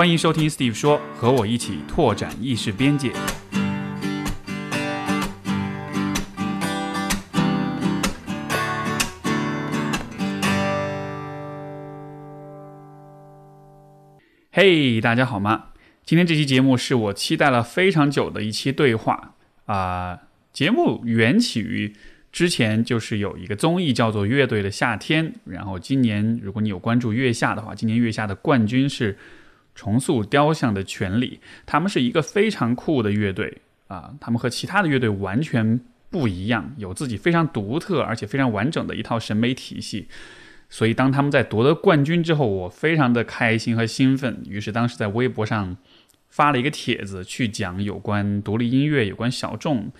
欢迎收听 Steve 说，和我一起拓展意识边界。嘿，大家好吗？今天这期节目是我期待了非常久的一期对话啊、节目缘起于之前就是有一个综艺叫做《乐队的夏天》，然后今年如果你有关注月下的话，今年月下的冠军是重塑雕像的权利，他们是一个非常酷的乐队啊、他们和其他的乐队完全不一样，有自己非常独特而且非常完整的一套审美体系。所以当他们在夺得冠军之后，我非常的开心和兴奋，于是当时在微博上发了一个帖子，去讲有关独立音乐、有关小众、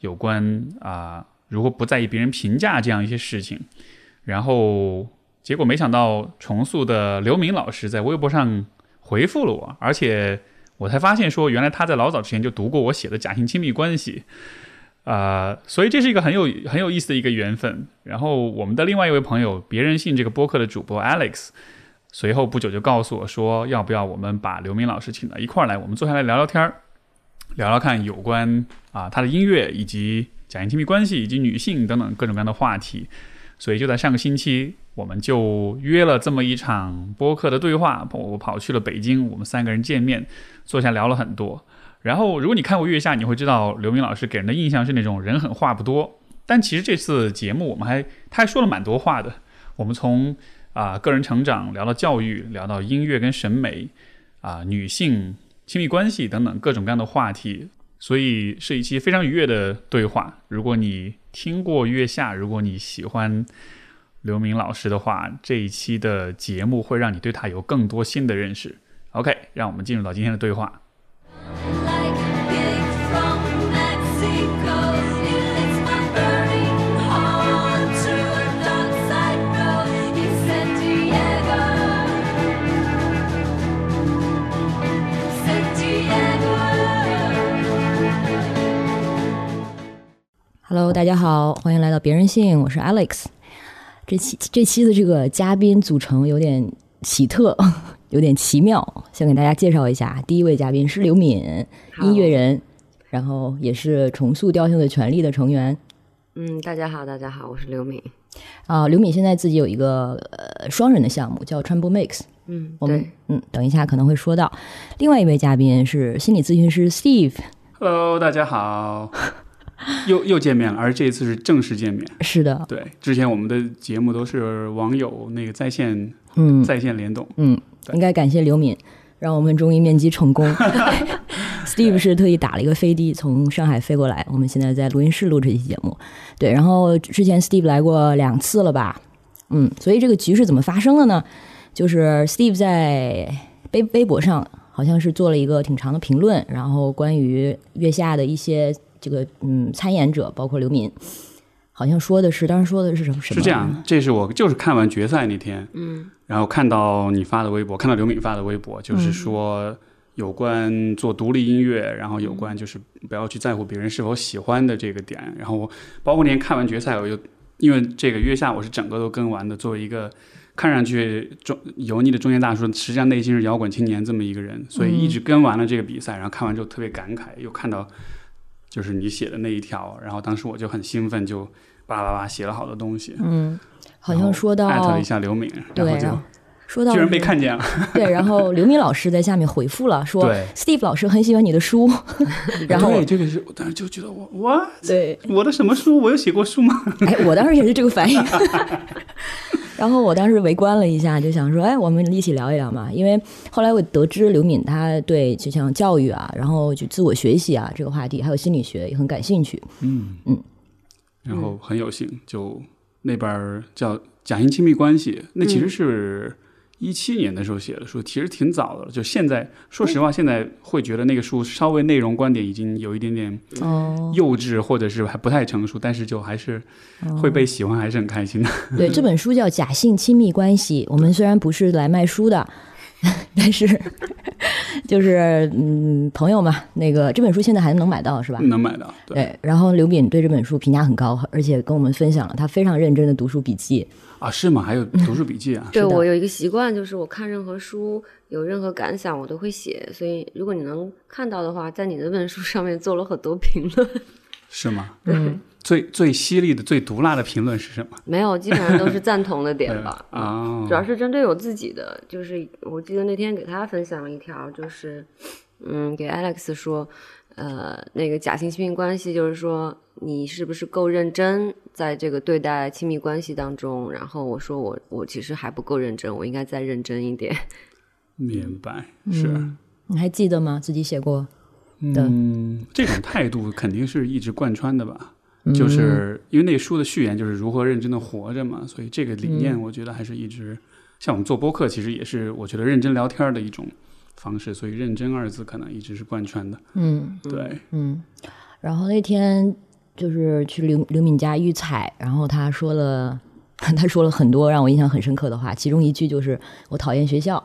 有关啊、如何不在意别人评价这样一些事情。然后结果没想到重塑的刘明老师在微博上回复了我，而且我才发现说，原来他在老早之前就读过我写的《假性亲密关系》。啊、所以这是一个很有很有意思的一个缘分。然后我们的另外一位朋友，别人信这个播客的主播 Alex，随后不久就告诉我说，要不要我们把刘明老师请到一块儿来，我们坐下来聊聊天儿，聊聊看有关啊他的音乐以及假性亲密关系以及女性等等各种各样的话题。所以就在上个星期，我们就约了这么一场播客的对话。我跑去了北京，我们三个人见面，坐下聊了很多。然后，如果你看过《月下》，你会知道刘明老师给人的印象是那种人狠话不多。但其实这次节目，我们还他还说了蛮多话的。我们从啊、个人成长聊到教育，聊到音乐跟审美啊、女性亲密关系等等各种各样的话题，所以是一期非常愉悦的对话。如果你听过《月下》，如果你喜欢刘明老师的话，这一期的节目会让你对他有更多新的认识。OK，让我们进入到今天的对话。Hello，大家好，欢迎来到别人信，我是 Alex。这期这期的这个嘉宾组成有点奇特，有点奇妙，先给大家介绍一下。第一位嘉宾是刘敏，音乐人，然后也是重塑雕像的权利的成员。嗯，大家好，大家好，我是刘敏。啊、刘敏现在自己有一个呃双人的项目叫 Tremble Mix，嗯，我们，嗯等一下可能会说到。另外一位嘉宾是心理咨询师 Steve，Hello，大家好，又又见面了，而这一次是正式见面。是的，对，之前我们的节目都是网友那个在线嗯在线联动。嗯，应该感谢刘敏，让我们终于面基成功。Steve 是特意打了一个飞的从上海飞过来，我们现在在录音室录这期节目。对，然后之前 Steve 来过两次了吧？嗯，所以这个局是怎么发生的呢？就是 Steve 在微微博上好像是做了一个挺长的评论，然后关于月下的一些这个嗯参演者，包括刘敏，好像说的是当时说的是什么什么？是这样，这是我就是看完决赛那天，嗯然后看到你发的微博，看到刘敏发的微博，嗯就是说有关做独立音乐，然后有关就是不要去在乎别人是否喜欢的这个点。然后我包括那天看完决赛，我又因为这个月下我是整个都跟完的，作为一个看上去中油腻的中年大叔，实际上内心是摇滚青年这么一个人，所以一直跟完了这个比赛，然后看完之后特别感慨，又看到就是你写的那一条，然后当时我就很兴奋，就叭叭叭写了好多东西。嗯，好像说到艾特了一下刘敏，然对，后就说到居然被看见了。对，然后刘敏老师在下面回复了，说对 Steve 老师很喜欢你的书，然后对这个是，我当时就觉得我我对，我的什么书？我有写过书吗？哎，我当时也是这个反应。然后我当时围观了一下，就想说，哎，我们一起聊一聊嘛。因为后来我得知刘敏她对就像教育啊，然后就自我学习啊这个话题，还有心理学也很感兴趣。嗯嗯，然后很有幸，就那边叫《假性亲密关系》，那其实是一七年的时候写的书，其实挺早的了。就现在，说实话，现在会觉得那个书稍微内容观点已经有一点点哦，幼稚，或者是还不太成熟，但是就还是会被喜欢，还是很开心的。对，这本书叫《假性亲密关系》。我们虽然不是来卖书的，但是就是嗯，朋友嘛，那个这本书现在还能买到是吧？能买到。对对，然后刘敏对这本书评价很高，而且跟我们分享了他非常认真的读书笔记。啊，是吗？还有读书笔记啊？对我有一个习惯，就是我看任何书有任何感想，我都会写。所以如果你能看到的话，在你的那本书上面做了很多评论。是吗？嗯，最最犀利的、最毒辣的评论是什么？没有，基本上都是赞同的 点吧。啊，主要是针对我自己的，就是我记得那天给他分享了一条，就是嗯，给 Alex 说，呃，那个假性亲密关系，就是说你是不是够认真在这个对待亲密关系当中？然后我说我我其实还不够认真，我应该再认真一点。明白，是。嗯你还记得吗？自己写过的，嗯，这种态度肯定是一直贯穿的吧。就是因为那书的序言就是如何认真的活着嘛，所以这个理念我觉得还是一直，像我们做播客，其实也是我觉得认真聊天的一种方式，所以“认真”二字可能一直是贯穿的。嗯对，嗯。然后那天就是去刘刘敏家预采，然后他说了，他说了很多让我印象很深刻的话，其中一句就是我讨厌学校。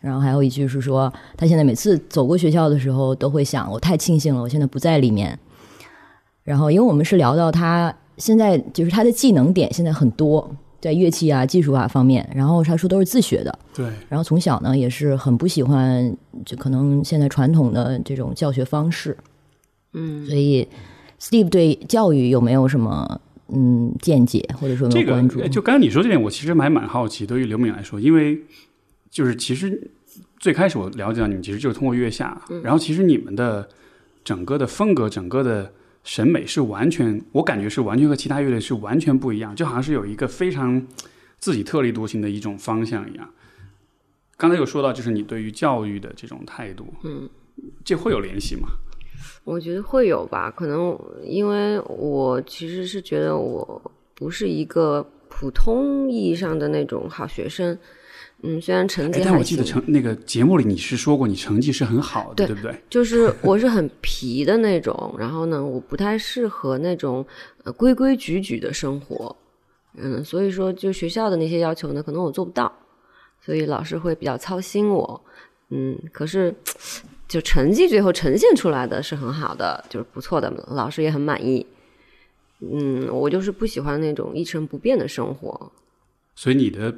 然后还有一句是说，他现在每次走过学校的时候，都会想，我太庆幸了，我现在不在里面。然后，因为我们是聊到他现在就是他的技能点现在很多，在乐器啊、技术啊方面，然后他说都是自学的。对，然后从小呢也是很不喜欢，就可能现在传统的这种教学方式。嗯，所以，Steve 对教育有没有什么嗯见解，或者说这个有关注？呃就刚刚你说这点，我其实还蛮好奇。对于刘敏来说，因为就是其实最开始我了解到你们，其实就是通过月下，然后其实你们的整个的风格、整个的审美是完全，我感觉是完全和其他乐队是完全不一样，就好像是有一个非常自己特立独行的一种方向一样。刚才有说到，就是你对于教育的这种态度，嗯，这会有联系吗？我觉得会有吧，可能因为我其实是觉得我不是一个普通意义上的那种好学生。嗯，虽然成绩哎，但我记得，成那个节目里你是说过你成绩是很好的，对对不对？就是我是很皮的那种，然后呢，我不太适合那种呃规规矩矩的生活，嗯，所以说就学校的那些要求呢，可能我做不到，所以老师会比较操心我，嗯，可是就成绩最后呈现出来的是很好的，就是不错的，老师也很满意，嗯，我就是不喜欢那种一成不变的生活，所以你的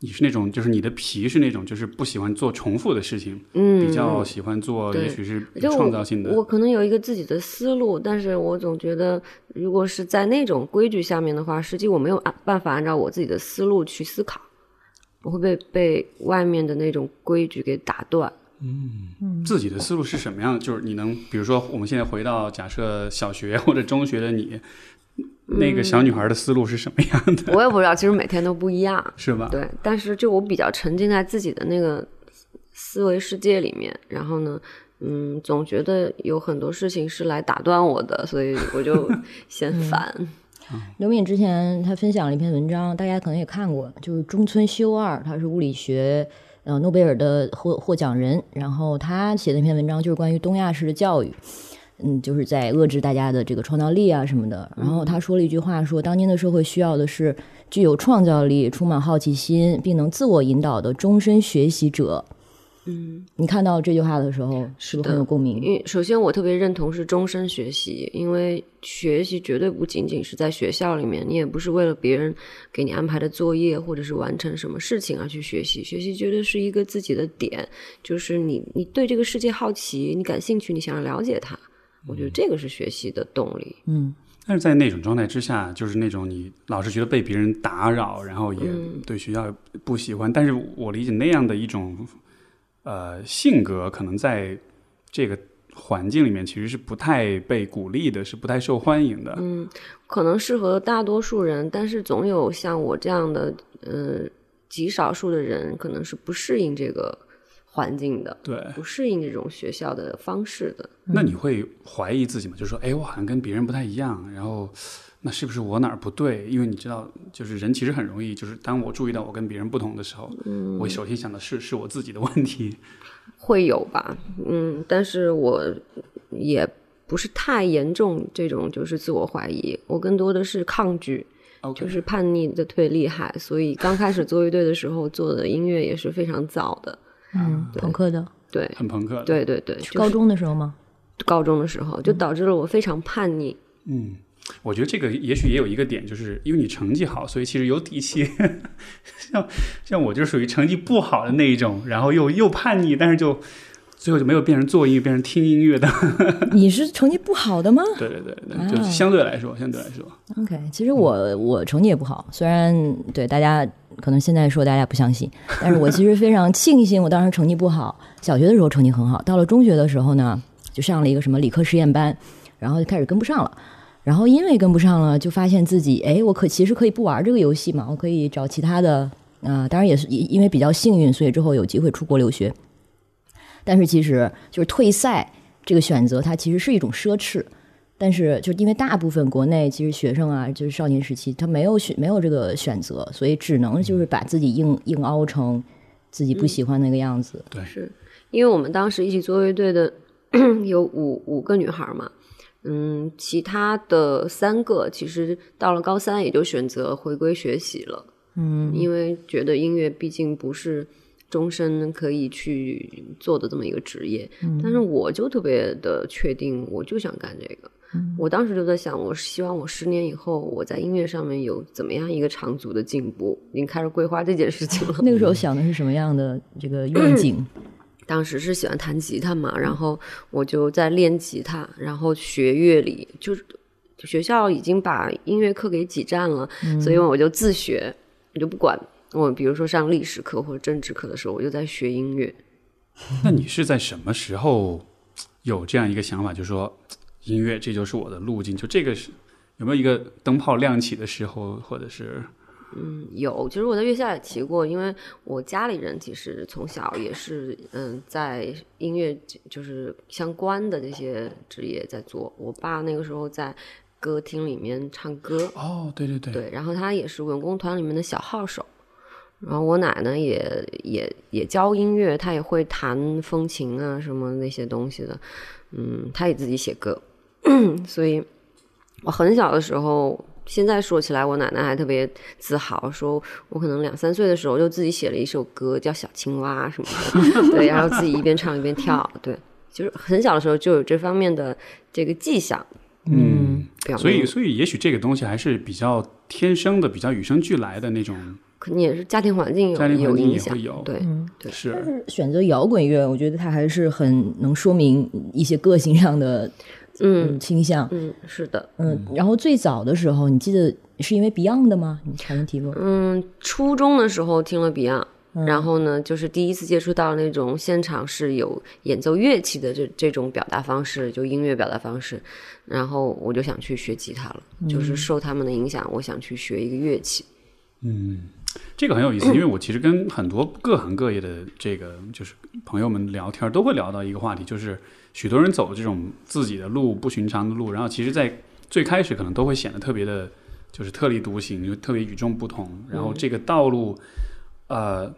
你是那种，就是你的皮是那种，就是不喜欢做重复的事情，嗯，比较喜欢做，也许是创造性的。我可能有一个自己的思路，但是我总觉得，如果是在那种规矩下面的话，实际我没有按办法按照我自己的思路去思考，我会被被外面的那种规矩给打断。嗯自己的思路是什么样的？就是你能，比如说，我们现在回到假设小学或者中学的你，那个小女孩的思路是什么样的？我也不知道，其实每天都不一样。是吧？对，但是就我比较沉浸在自己的那个思维世界里面，然后呢，嗯，总觉得有很多事情是来打断我的，所以我就 嫌烦。刘敏之前他分享了一篇文章，大家可能也看过，就是中村修二，他是物理学呃诺贝尔的获获奖人，然后他写的那篇文章就是关于东亚式的教育，嗯，就是在遏制大家的这个创造力啊什么的。然后他说了一句话说，当今的社会需要的是具有创造力、充满好奇心，并能自我引导的终身学习者。嗯，你看到这句话的时候，是不是很有共鸣？因为首先我特别认同是终身学习，因为学习绝对不仅仅是在学校里面，你也不是为了别人给你安排的作业或者是完成什么事情而去学习，学习绝对是一个自己的点，就是你你对这个世界好奇，你感兴趣，你想要了解它，我觉得这个是学习的动力。嗯但是在那种状态之下，就是那种你老是觉得被别人打扰，然后也对学校不喜欢。但是我理解那样的一种呃性格，可能在这个环境里面其实是不太被鼓励的，是不太受欢迎的。嗯，可能适合大多数人，但是总有像我这样的，呃，极少数的人可能是不适应这个环境的，对，不适应这种学校的方式的。那你会怀疑自己吗？就是说，哎，我好像跟别人不太一样，然后那是不是我哪儿不对？因为你知道，就是人其实很容易，就是当我注意到我跟别人不同的时候，我首先想的是是我自己的问题。会有吧，嗯，但是我也不是太严重这种就是自我怀疑，我更多的是抗拒就是叛逆的特别厉害，所以刚开始做乐队的时候做的音乐也是非常早的，嗯，朋克的，对很朋克的。，对对对，就是高中的时候吗？高中的时候，就导致了我非常叛逆。嗯，我觉得这个也许也有一个点，就是因为你成绩好，所以其实有底气。像像我就属于成绩不好的那一种，然后又又叛逆，但是就最后就没有变成做音乐，变成听音乐的。你是成绩不好的吗对对对对，啊就相对来说，相对来说，？OK，其实我我成绩也不好，虽然对大家可能现在说大家不相信，但是我其实非常庆幸我当时成绩不好。小学的时候成绩很好，到了中学的时候呢，就上了一个什么理科实验班，然后就开始跟不上了。然后因为跟不上了，就发现自己，哎，我可其实可以不玩这个游戏嘛，我可以找其他的啊、当然也是因因为比较幸运，所以之后有机会出国留学。但是其实就是退赛这个选择，它其实是一种奢侈。但是就是因为大部分国内其实学生啊，就是少年时期他没有选没有这个选择，所以只能就是把自己硬硬凹成自己不喜欢那个样子。对。是。因为我们当时一起做乐队的有五五个女孩嘛，嗯，其他的三个其实到了高三也就选择回归学习了，嗯，因为觉得音乐毕竟不是终身可以去做的这么一个职业，但是我就特别的确定，我就想干这个。我当时就在想，我希望我十年以后我在音乐上面有怎么样一个长足的进步，已经开始规划这件事情了。那个时候想的是什么样的这个愿 景？当时是喜欢弹吉他嘛，然后我就在练吉他，然后学乐理，就是学校已经把音乐课给挤占了，所以我就自学，我就不管我，比如说上历史课或者政治课的时候，我就在学音乐。那你是在什么时候有这样一个想法，就是说音乐这就是我的路径？就这个是有没有一个灯泡亮起的时候，或者是嗯有，其实我在月下也提过，因为我家里人其实从小也是嗯，在音乐就是相关的这些职业在做。我爸那个时候在歌厅里面唱歌，哦，对对对，对，然后他也是文工团里面的小号手。然后我奶奶也也也教音乐，她也会弹风琴啊什么那些东西的，嗯，她也自己写歌，所以我很小的时候，现在说起来，我奶奶还特别自豪，说我可能两三岁的时候就自己写了一首歌，叫《小青蛙》什么的，对，然后自己一边唱一边跳，对，就是很小的时候就有这方面的这个迹象，嗯，所以所以也许这个东西还是比较天生的，比较与生俱来的那种，可能也是家庭环境有家庭环境有影响也会有，对。对是选择摇滚乐，我觉得它还是很能说明一些个性上的嗯倾向。嗯，是的，嗯，然后最早的时候，你记得是因为 Beyond 的吗？你好像提过。嗯，初中的时候听了 Beyond，、然后呢，就是第一次接触到那种现场是有演奏乐器的这这种表达方式，就音乐表达方式，然后我就想去学吉他了，就是受他们的影响，我想去学一个乐器。这个很有意思，因为我其实跟很多各行各业的这个就是朋友们聊天，都会聊到一个话题，就是许多人走这种自己的路、不寻常的路，然后其实，在最开始可能都会显得特别的，就是特立独行，就特别与众不同。然后这个道路，呃，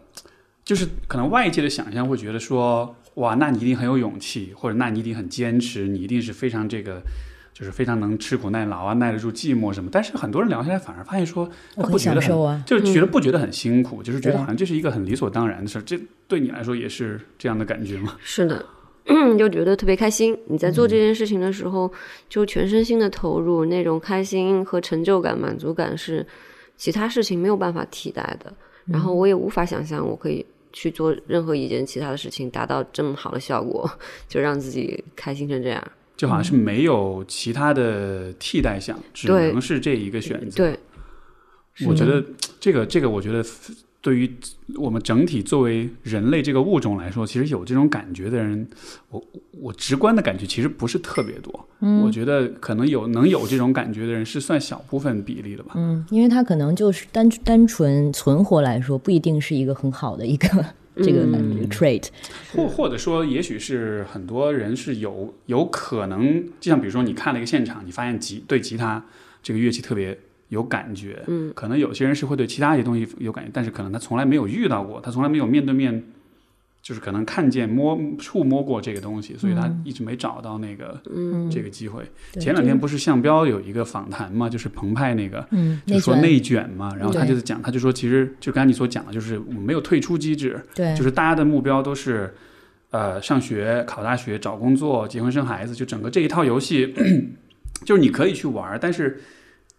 就是可能外界的想象会觉得说，哇，那你一定很有勇气，或者那你一定很坚持，你一定是非常这个。就是非常能吃苦耐劳啊，耐得住寂寞什么。但是很多人聊下来，反而发现说，不觉得享受啊就是觉得不觉得很辛苦，就是觉得好像这是一个很理所当然的事儿。这对你来说也是这样的感觉吗？是的，就觉得特别开心。你在做这件事情的时候，就全身心的投入，那种开心和成就感、满足感是其他事情没有办法替代的。然后我也无法想象我可以去做任何一件其他的事情，达到这么好的效果，就让自己开心成这样。就好像是没有其他的替代项，只能是这一个选择。对，我觉得这个这个，我觉得对于我们整体作为人类这个物种来说，其实有这种感觉的人，我我直观的感觉其实不是特别多。嗯我觉得可能有能有这种感觉的人是算小部分比例的吧。嗯，因为他可能就是单单纯存活来说，不一定是一个很好的一个这个、trait。或或者说，也许是很多人是有有可能，就像比如说你看了一个现场，你发现吉对吉他这个乐器特别有感觉，嗯，可能有些人是会对其他一些东西有感觉，但是可能他从来没有遇到过，他从来没有面对面就是可能看见摸触摸过这个东西，所以他一直没找到那个、嗯。这个机会。前两天不是向彪有一个访谈嘛，就是澎湃那个，就说内卷嘛，然后他就是讲，他就说其实就刚才你所讲的，就是我们没有退出机制，对，就是大家的目标都是，呃，上学、考大学、找工作、结婚生孩子，就整个这一套游戏，就是你可以去玩，但是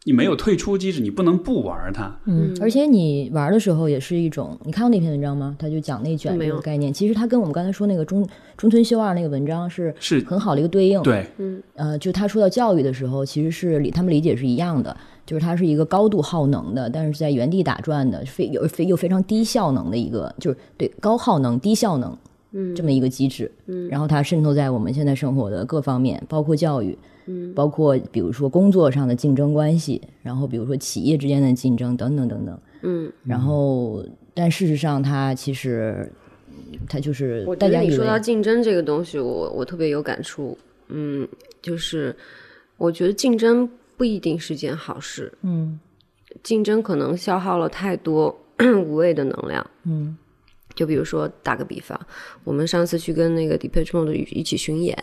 你没有退出机制，你不能不玩它。嗯，而且你玩的时候也是一种，你看过那篇文章吗？他就讲内卷没有。这个概念，其实它跟我们刚才说那个中中村修二那个文章是是。很好的一个对应。，对，呃，就他说到教育的时候，其实是理他们理解是一样的，就是它是一个高度耗能的，但是在原地打转的，非有非又非常低效能的一个，就是对高耗能低效能，嗯，这么一个机制，嗯，然后它渗透在我们现在生活的各方面，包括教育，嗯，包括比如说工作上的竞争关系，然后比如说企业之间的竞争等等等等，嗯，然后但事实上它其实它就是我觉得大家以为你说到竞争这个东西，我我特别有感触。嗯，就是我觉得竞争不一定是件好事，嗯。竞争可能消耗了太多 无谓的能量。嗯。就比如说打个比方，我们上次去跟那个 Depeche Mode 一起巡演，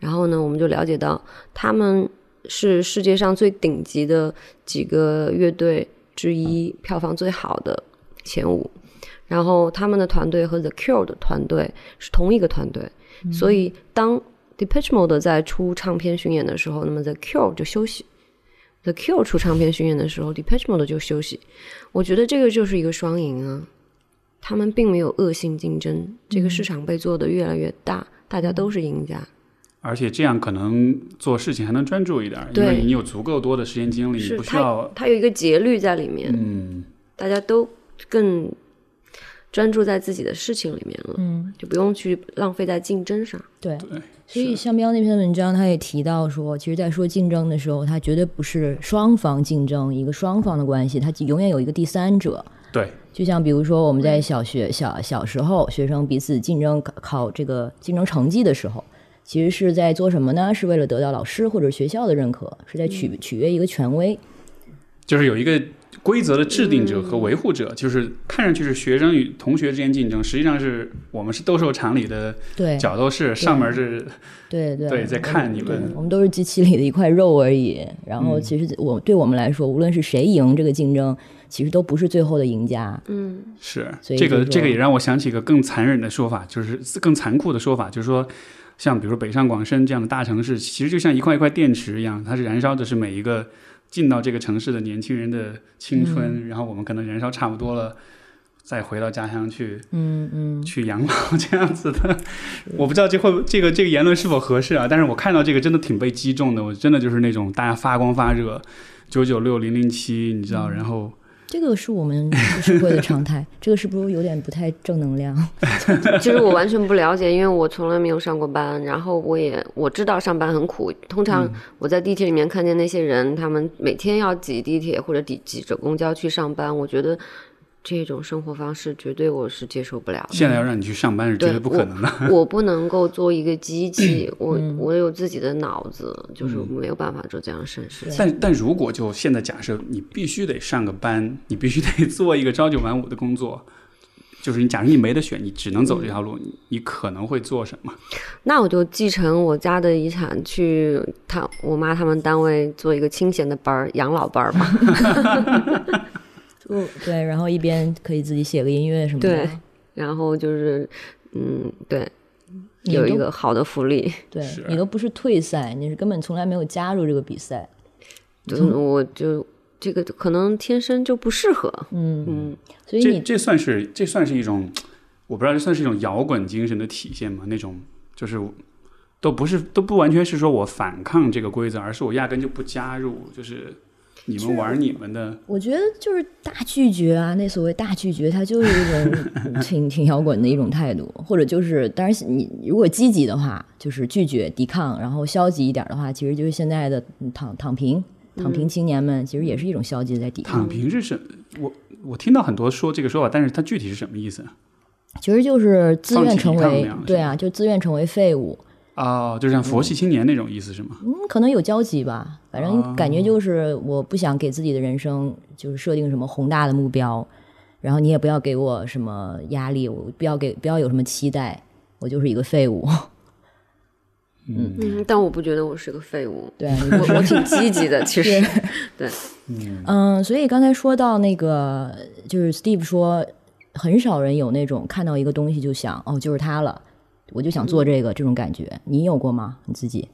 然后呢，我们就了解到他们是世界上最顶级的几个乐队之一，票房最好的前五。然后他们的团队和 The Cure 的团队是同一个团队，所以当 Depeche Mode 在出唱片巡演的时候，那么 The Cure 就休息。The Cure 出唱片巡演的时候，Depeche Mode 就休息。我觉得这个就是一个双赢啊。他们并没有恶性竞争，这个市场被做得越来越大，大家都是赢家。而且这样可能做事情还能专注一点，因为你有足够多的时间精力，不需要，它有一个节律在里面，嗯，大家都更专注在自己的事情里面了，嗯，就不用去浪费在竞争上。对。对，所以香标那篇文章，他也提到说，其实，在说竞争的时候，它绝对不是双方竞争一个双方的关系，它永远有一个第三者。对，就像比如说，我们在小学小小时候，学生彼此竞争考考这个竞争成绩的时候，其实是在做什么呢？是为了得到老师或者学校的认可，是在取取悦一个权威。就是有一个规则的制定者和维护者，就是看上去是学生与同学之间竞争，实际上是我们是斗兽场里的对角斗士，上面是对对对在看你们，我们都是机器里的一块肉而已。然后，其实我对我们来说，无论是谁赢这个竞争，其实都不是最后的赢家。嗯是这个这个也让我想起一个更残忍的说法，就是更残酷的说法，就是说，像比如北上广深这样的大城市，其实就像一块一块电池一样，它是燃烧的是每一个进到这个城市的年轻人的青春，然后我们可能燃烧差不多了。再回到家乡去，嗯嗯，去养老 这样子的，我不知道这会这个这个言论是否合适啊？但是我看到这个真的挺被击中的，我真的就是那种大家发光发热，九九六零零七，你知道，然后这个是我们社会的 常态。这个是不是有点不太正能量？其 实我完全不了解，因为我从来没有上过班，然后我也我知道上班很苦。通常我在地铁里面看见那些人，他们每天要挤地铁或者挤挤着公交去上班，我觉得这种生活方式绝对我是接受不了的。现在要让你去上班是绝对不可能的。我不能够做一个机器，我我有自己的脑子，就是没有办法做这样的事情。但但如果就现在假设你必须得上个班，你必须得 做一个朝九晚五的工作，就是你假如你没得选，你只能走这条路，你你可能会做什么？那我就继承我家的遗产，去他我妈他们单位做一个清闲的班儿，养老班儿吧。就对，然后一边可以自己写个音乐什么的。对然后就是，嗯，对，有一个好的福利。对你都不是退赛，你是根本从来没有加入这个比赛。就我就这个可能天生就不适合。嗯，嗯，所以你这算是这算是一种，我不知道这算是一种摇滚精神的体现吗？那种就是都不是都不完全是说我反抗这个规则，而是我压根就不加入，就是你们玩你们的。我觉得就是大拒绝啊，那所谓大拒绝，它就是一种 挺挺摇滚的一种态度，或者就是，当然你如果积极的话，就是拒绝抵抗，然后消极一点的话，其实就是现在的嗯躺躺平躺平青年们，其实也是一种消极的在抵抗躺，平是什？我我听到很多说这个说法，但是它具体是什么意思？其实就是自愿成为对啊，就自愿成为废物，哦，就像佛系青年那种意思是吗？嗯，可能有交集吧，反正感觉就是我不想给自己的人生就是设定什么宏大的目标，然后你也不要给我什么压力，我不要给不要有什么期待，我就是一个废物。嗯，但我不觉得我是个废物，对，我我挺积极的，其实。对嗯，所以刚才说到那个，就是 Steve 说，很少人有那种看到一个东西就想，哦，就是它了，我就想做这个、这种感觉。你有过吗？你自己？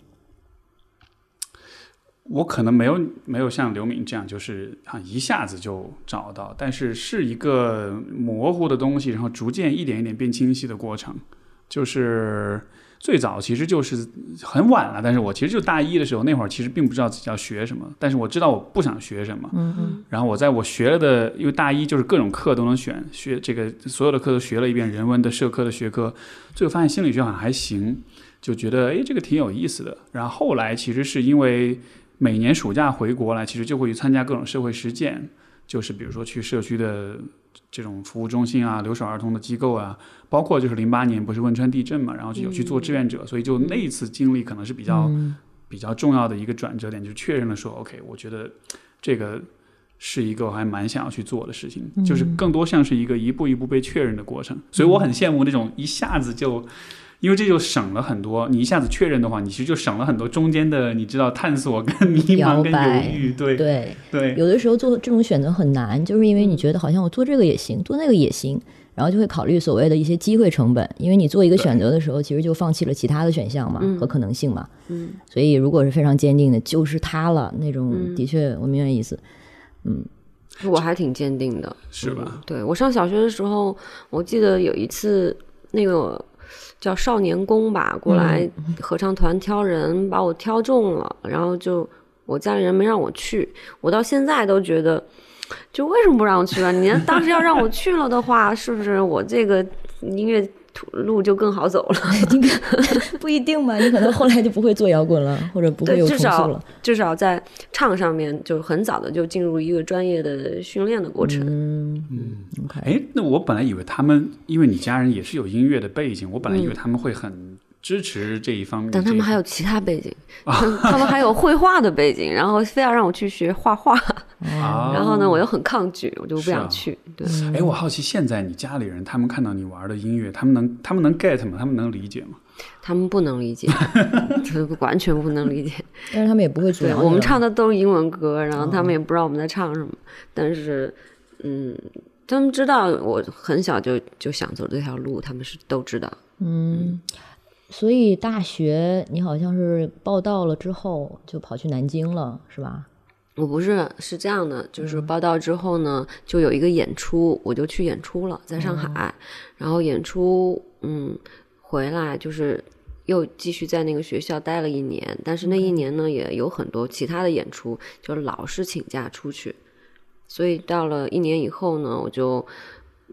我可能没有没有像刘敏这样，就是啊一下子就找到，但是是一个模糊的东西，然后逐渐一点一点变清晰的过程。就是最早其实就是很晚了，但是我其实就大一的时候，那会儿其实并不知道自己要学什么，但是我知道我不想学什么。嗯嗯然后我在我学了的，因为大一就是各种课都能选，学这个所有的课都学了一遍，人文的、社科的学科，最后发现心理学好像还行，就觉得诶这个挺有意思的。然后后来其实是因为每年暑假回国来，其实就会去参加各种社会实践，就是比如说去社区的这种服务中心啊、留守儿童的机构啊，包括就是零八年不是汶川地震嘛，然后就有去做志愿者，所以就那一次经历可能是比较、嗯。比较重要的一个转折点，就是确认了说，OK，我觉得这个是一个我还蛮想要去做的事情，就是更多像是一个一步一步被确认的过程。所以我很羡慕那种一下子就，因为这就省了很多。你一下子确认的话，你其实就省了很多中间的，你知道探索跟迷茫跟犹豫。对对，对有的时候做这种选择很难，就是因为你觉得好像我做这个也行，做那个也行，然后就会考虑所谓的一些机会成本，因为你做一个选择的时候，其实就放弃了其他的选项嘛、嗯和可能性嘛。嗯，所以如果是非常坚定的，就是它了，那种嗯的确我明白意思。嗯我还挺坚定的。是吧？对我上小学的时候，我记得有一次那个叫少年宫吧，过来合唱团挑人，把我挑中了，然后就我家里人没让我去，我到现在都觉得，就为什么不让我去啊？你当时要让我去了的话，是不是我这个音乐途路就更好走了？不一定吧，你可能后来就不会做摇滚了，或者不会，有重塑至少了。至少在唱上面就很早的就进入一个专业的训练的过程。嗯嗯，OK，哎，那我本来以为他们，因为你家人也是有音乐的背景，我本来以为他们会很支持这一方面。但他们还有其他背景，他们还有绘画的背景，然后非要让我去学画画，啊，然后呢，我又很抗拒，我就不想去。对，哎，我好奇现在你家里人他们看到你玩的音乐，他们能他们能 get 吗？他们能理解吗？他们不能理解，就是完全不能理解。但是他们也不会阻对我们唱的都是英文歌，然后他们也不知道我们在唱什么，但是，嗯，他们知道我很小就就想走这条路，他们是都知道。嗯，所以大学你好像是报到了之后就跑去南京了，是吧？我不是是这样的，就是报道之后呢，就有一个演出，我就去演出了，在上海，然后演出，嗯，回来就是又继续在那个学校待了一年，但是那一年呢，也有很多其他的演出，就老是请假出去，所以到了一年以后呢，我就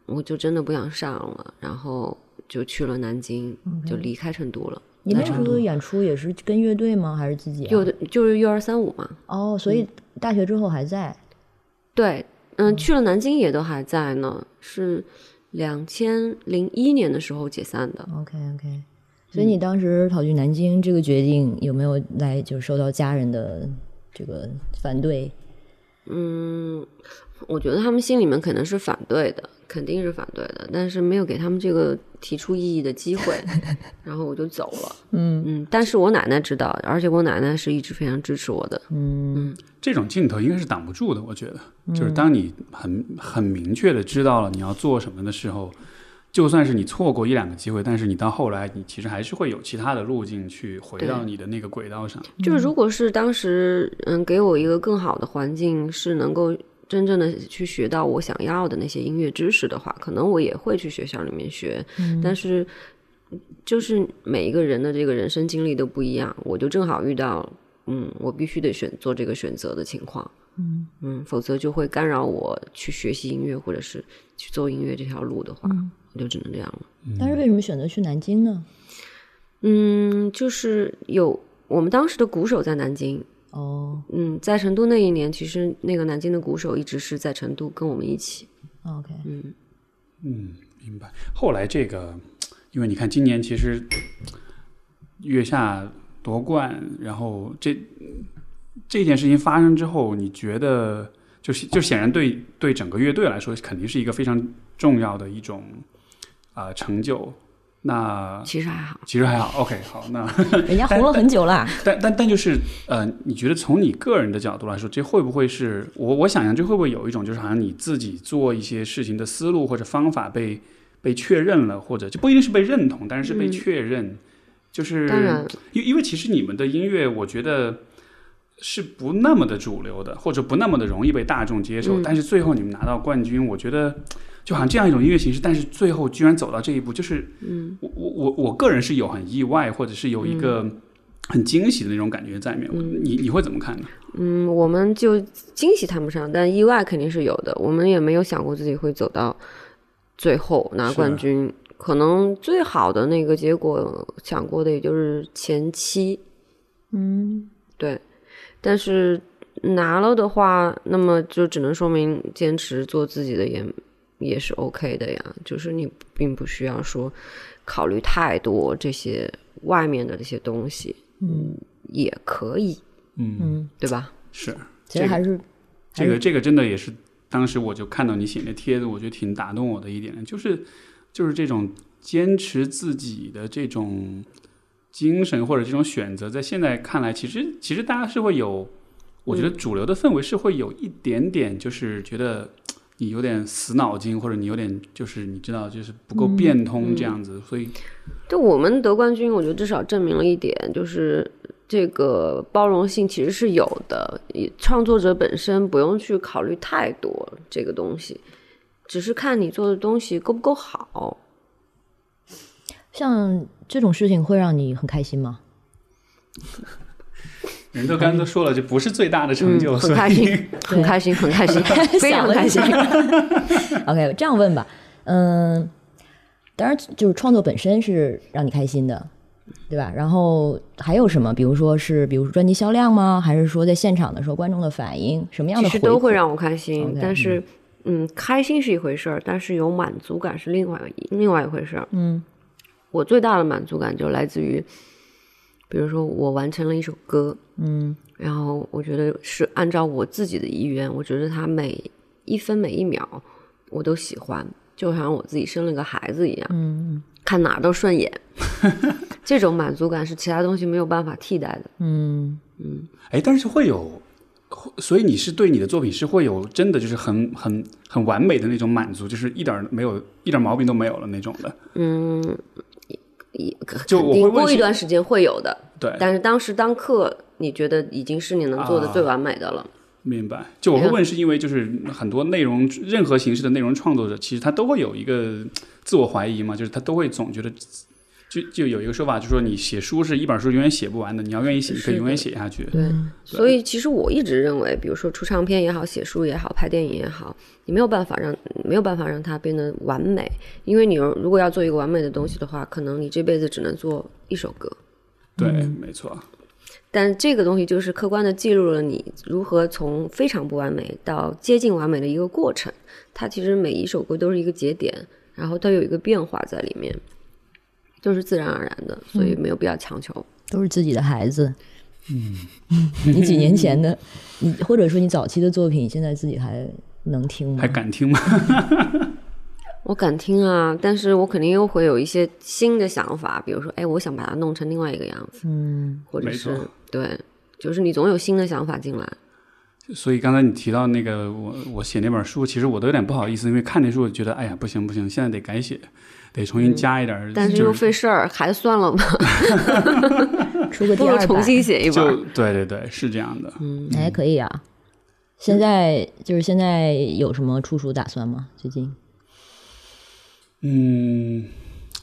我就真的不想上了，然后就去了南京，就离开成都了。你那时候演出也是跟乐队吗？还是自己、啊？就就是幼儿三五嘛，哦，所以大学之后还在。对，嗯，去了南京也都还在呢，是两千零一年的时候解散的。OK OK，所以你当时跑去南京这个决定有没有来就受到家人的这个反对？嗯，我觉得他们心里面可能是反对的，肯定是反对的，但是没有给他们这个提出异议的机会，然后我就走了。嗯嗯，但是我奶奶知道，而且我奶奶是一直非常支持我的。嗯这种镜头应该是挡不住的，我觉得，就是当你很很明确的知道了你要做什么的时候，就算是你错过一两个机会，但是你到后来，你其实还是会有其他的路径去回到你的那个轨道上。就是如果是当时嗯给我一个更好的环境，是能够真正的去学到我想要的那些音乐知识的话，可能我也会去学校里面学。但是就是每一个人的这个人生经历都不一样，我就正好遇到嗯我必须得选做这个选择的情况。嗯嗯，否则就会干扰我去学习音乐或者是去做音乐这条路的话，我就只能这样了。但是为什么选择去南京呢？嗯，就是有我们当时的鼓手在南京，哦嗯，在成都那一年，其实那个南京的鼓手一直是在成都跟我们一起。，OK，嗯，嗯，明白。后来这个，因为你看今年其实月下夺冠，然后这这件事情发生之后，你觉得就是就显然对对整个乐队来说，肯定是一个非常重要的一种啊、成就。那其实还好。其实还好，OK，好，那 人家红了很久了。但但但就是呃，你觉得从你个人的角度来说，这会不会是我我想象这会不会有一种就是好像你自己做一些事情的思路或者方法被被确认了，或者就不一定是被认同，但是是被嗯确认，就是因因为其实你们的音乐，我觉得是不那么的主流的，或者不那么的容易被大众接受。嗯但是最后你们拿到冠军，我觉得就好像这样一种音乐形式，但是最后居然走到这一步，就是嗯我我我我个人是有很意外，或者是有一个很惊喜的那种感觉在里面。我你你会怎么看呢？嗯，我们就惊喜谈不上，但意外肯定是有的。我们也没有想过自己会走到最后拿冠军，可能最好的那个结果想过的也就是前期，嗯，对。但是拿了的话，那么就只能说明坚持做自己的也也是 OK 的呀。就是你并不需要说考虑太多这些外面的这些东西，嗯，也可以，嗯，嗯，对吧？是其实还是这个这个真的也是当时我就看到你写那帖子，我觉得挺打动我的一点，就是就是这种坚持自己的这种精神或者这种选择，在现在看来，其实其实大家是会有，我觉得主流的氛围是会有一点点，就是觉得。你有点死脑筋，或者你有点就是你知道，就是不够变通这样子，所以就我们得冠军，我觉得至少证明了一点，就是这个包容性其实是有的。创作者本身不用去考虑太多这个东西，只是看你做的东西够不够好。像这种事情会让你很开心吗？人都刚刚都说了，这不是最大的成就，嗯，所以很开心，很开心，很开心，非常开心。OK，这样问吧，嗯，当然就是创作本身是让你开心的，对吧？然后还有什么？比如说是，比如说专辑销量吗？还是说在现场的时候观众的反应，什么样其的其实都会让我开心但是，嗯，开心是一回事儿，但是有满足感是另外一另外一回事儿。嗯我最大的满足感就来自于，比如说我完成了一首歌，嗯然后我觉得是按照我自己的意愿，我觉得它每一分每一秒我都喜欢，就好像我自己生了个孩子一样，嗯看哪儿都顺眼。这种满足感是其他东西没有办法替代的。嗯嗯哎，但是会有，所以你是对你的作品是会有真的就是很很很完美的那种满足，就是一点没有一点毛病都没有了那种的。嗯，也就我会过一段时间会有的，对，但是当时当刻你觉得已经是你能做的最完美的了。明白。就我会问，是因为就是很多内容，任何形式的内容创作者，其实他都会有一个自我怀疑嘛，就是他都会总觉得。就就有一个说法，就是说你写书是一本书永远写不完的，你要愿意写，你可以永远写下去。对，所以其实我一直认为，比如说出唱片也好，写书也好，拍电影也好，你没有办法让没有办法让它变得完美，因为你如果要做一个完美的东西的话，可能你这辈子只能做一首歌。对，没错。但这个东西就是客观的记录了你如何从非常不完美到接近完美的一个过程。它其实每一首歌都是一个节点，然后它有一个变化在里面，都是自然而然的，所以没有必要强求。都是自己的孩子。嗯，你几年前的，你或者说你早期的作品，现在自己还能听吗？还敢听吗？我敢听啊，但是我肯定又会有一些新的想法，比如说，哎，我想把它弄成另外一个样子，嗯或者是对，就是你总有新的想法进来。所以刚才你提到那个我我写那本书，其实我都有点不好意思，因为看那书我觉得，哎呀，不行不行，现在得改写，得重新加一点但是又费事儿，还算了吧，出个第二版，重新写一本就。对对对，是这样的。嗯还可以啊。现在就是现在有什么出书打算吗？最近？嗯，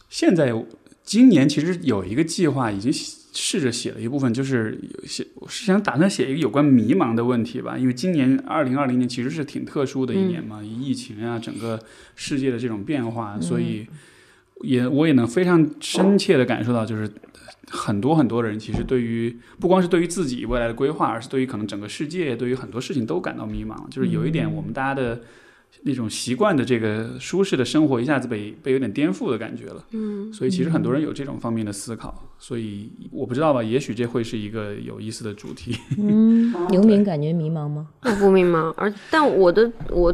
现在今年其实有一个计划，已经试着写了一部分，就是有写，我是想打算写一个有关迷茫的问题吧，因为今年二零二零年其实是挺特殊的一年嘛，疫情啊，整个世界的这种变化，所以也我也能非常深切的感受到，就是很多很多人其实对于不光是对于自己未来的规划，而是对于可能整个世界，对于很多事情都感到迷茫，就是有一点我们大家的。那种习惯的这个舒适的生活一下子被被有点颠覆的感觉了。嗯，所以其实很多人有这种方面的思考，所以我不知道吧，也许这会是一个有意思的主题。嗯，刘敏感觉迷茫吗？我不迷茫，而但我的我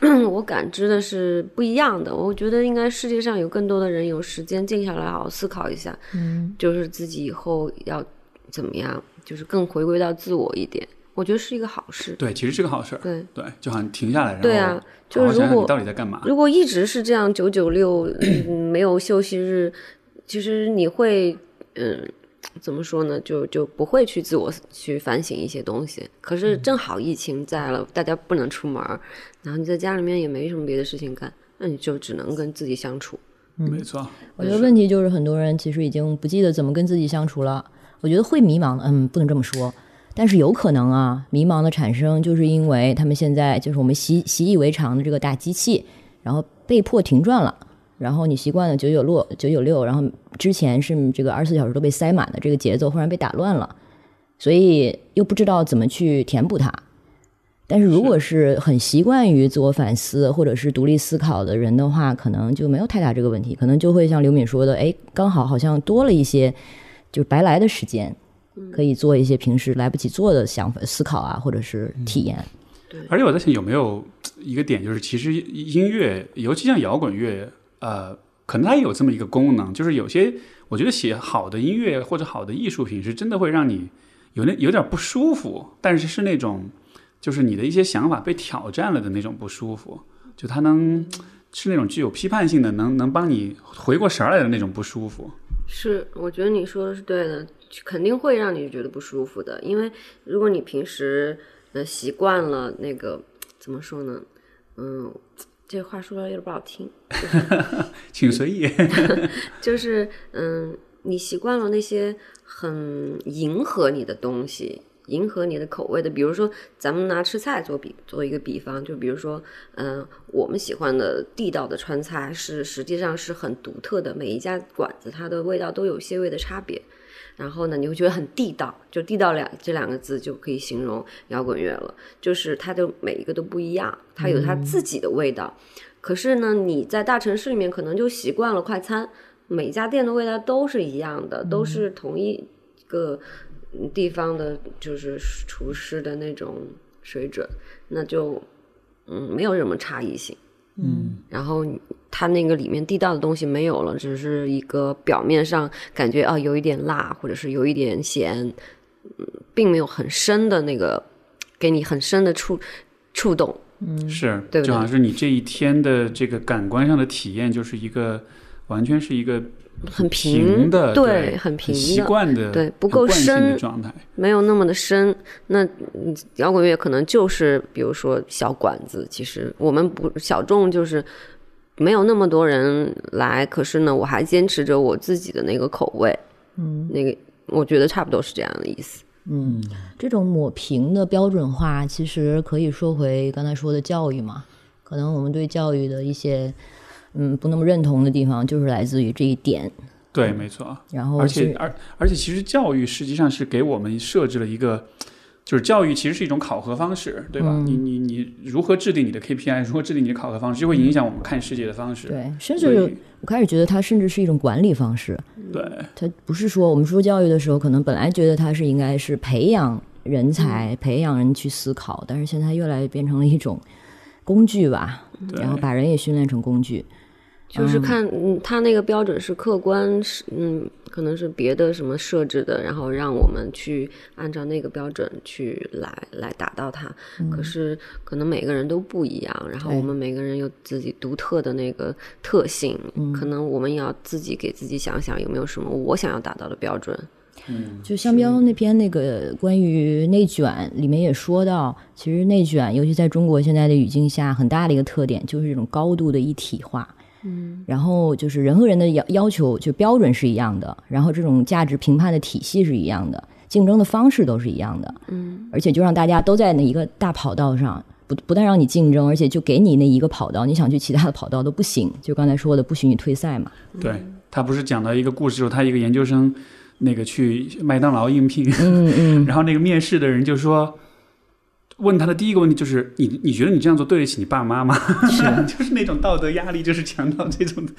我感知的是不一样的。我觉得应该世界上有更多的人有时间静下来好好思考一下，嗯，就是自己以后要怎么样，就是更回归到自我一点。我觉得是一个好事。对，其实是个好事。对，对，就好像停下来，然后对啊就是如果到底在干嘛。如果一直是这样九九六，嗯没有休息日，其实你会，嗯，怎么说呢？就就不会去自我去反省一些东西。可是正好疫情在了，大家不能出门儿，然后你在家里面也没什么别的事情干，那你就只能跟自己相处。没错，我觉得问题就是很多人其实已经不记得怎么跟自己相处了。我觉得会迷茫，嗯，不能这么说，但是有可能啊，迷茫的产生就是因为他们现在就是我们习习以为常的这个大机器，然后被迫停转了。然后你习惯了九九六九九六，然后之前是这个二十四小时都被塞满的这个节奏忽然被打乱了，所以又不知道怎么去填补它。但是如果是很习惯于自我反思或者是独立思考的人的话，可能就没有太大这个问题，可能就会像刘敏说的，哎，刚好好像多了一些就是白来的时间，可以做一些平时来不及做的想法、思考啊，或者是体验。而且我在想有没有一个点，就是其实音乐，尤其像摇滚乐，呃，可能它有这么一个功能，就是有些我觉得写好的音乐或者好的艺术品，是真的会让你有那有点不舒服，但是是那种就是你的一些想法被挑战了的那种不舒服，就它能是那种具有批判性的，能能帮你回过神来的那种不舒服。是，我觉得你说的是对的，肯定会让你觉得不舒服的。因为如果你平时呃习惯了那个怎么说呢，嗯，这话说的有点不好听，请随意。就是嗯，你习惯了那些很迎合你的东西，迎合你的口味的，比如说咱们拿吃菜做比做一个比方，就比如说，嗯、我们喜欢的地道的川菜是实际上是很独特的，每一家馆子它的味道都有些微的差别。然后呢，你会觉得很地道，就地道两这两个字就可以形容摇滚乐了，就是它的每一个都不一样，它有它自己的味道。可是呢，你在大城市里面可能就习惯了快餐，每家店的味道都是一样的，都是同一个嗯地方的，就是厨师的那种水准，那就嗯没有什么差异性。嗯，然后它那个里面地道的东西没有了，只是一个表面上感觉啊有一点辣，或者是有一点咸，嗯，并没有很深的那个给你很深的触触动。嗯是，对对就好像是你这一天的这个感官上的体验，就是一个完全是一个很平的，对对，很平的习惯的，对不够深的深状态。没有那么的深。那嗯摇滚乐可能就是比如说小馆子，其实我们不小众就是。没有那么多人来，可是呢，我还坚持着我自己的那个口味，嗯，那个我觉得差不多是这样的意思。嗯，这种抹平的标准化，其实可以说回刚才说的教育嘛。可能我们对教育的一些嗯不那么认同的地方，就是来自于这一点。对，没错。然后而且而而且，其实教育实际上是给我们设置了一个，就是教育其实是一种考核方式，对吧？嗯你你你如何制定你的 KPI，如何制定你的考核方式，就会影响我们看世界的方式。对，甚至我开始觉得它甚至是一种管理方式。对它不是说我们说教育的时候，可能本来觉得它是应该是培养人才、培养人去思考，但是现在越来越变成了一种工具吧，对然后把人也训练成工具。就是看，嗯，他那个标准是客观，是嗯，可能是别的什么设置的，然后让我们去按照那个标准去来来达到它。可是可能每个人都不一样，然后我们每个人有自己独特的那个特性，可能我们也要自己给自己想想有没有什么我想要达到的标准。嗯就香标那篇那个关于内卷里面也说到，其实内卷，尤其在中国现在的语境下，很大的一个特点就是这种高度的一体化。嗯，然后就是人和人的要要求就标准是一样的，然后这种价值评判的体系是一样的，竞争的方式都是一样的。嗯，而且就让大家都在那一个大跑道上，不不但让你竞争，而且就给你那一个跑道，你想去其他的跑道都不行。就刚才说的，不许你退赛嘛。对，他不是讲到一个故事，就是他一个研究生那个去麦当劳应聘，嗯嗯，然后那个面试的人就说：“问他的第一个问题就是你你觉得你这样做对得起你爸妈吗？是 就是那种道德压力，就是强到这种的。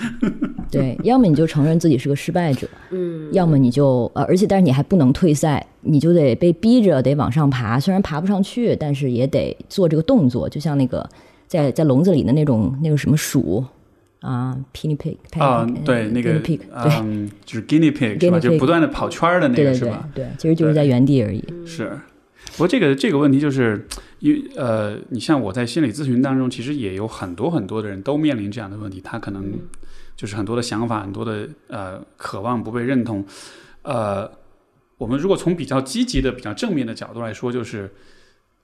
对，要么你就承认自己是个失败者，嗯，要么你就呃，而且但是你还不能退赛，你就得被逼着得往上爬，虽然爬不上去，但是也得做这个动作，就像那个在在笼子里的那种那个什么鼠啊，guinea pig 啊、对，那个 guinea pig，对。嗯，就是 guinea pig 是吧就不断的跑圈儿的那对对对个是吧？对，其实就是在原地而已。是。不过这个这个问题就是，因为呃，你像我在心理咨询当中，其实也有很多很多的人都面临这样的问题，他可能就是很多的想法，很多的呃渴望不被认同。呃，我们如果从比较积极的、比较正面的角度来说，就是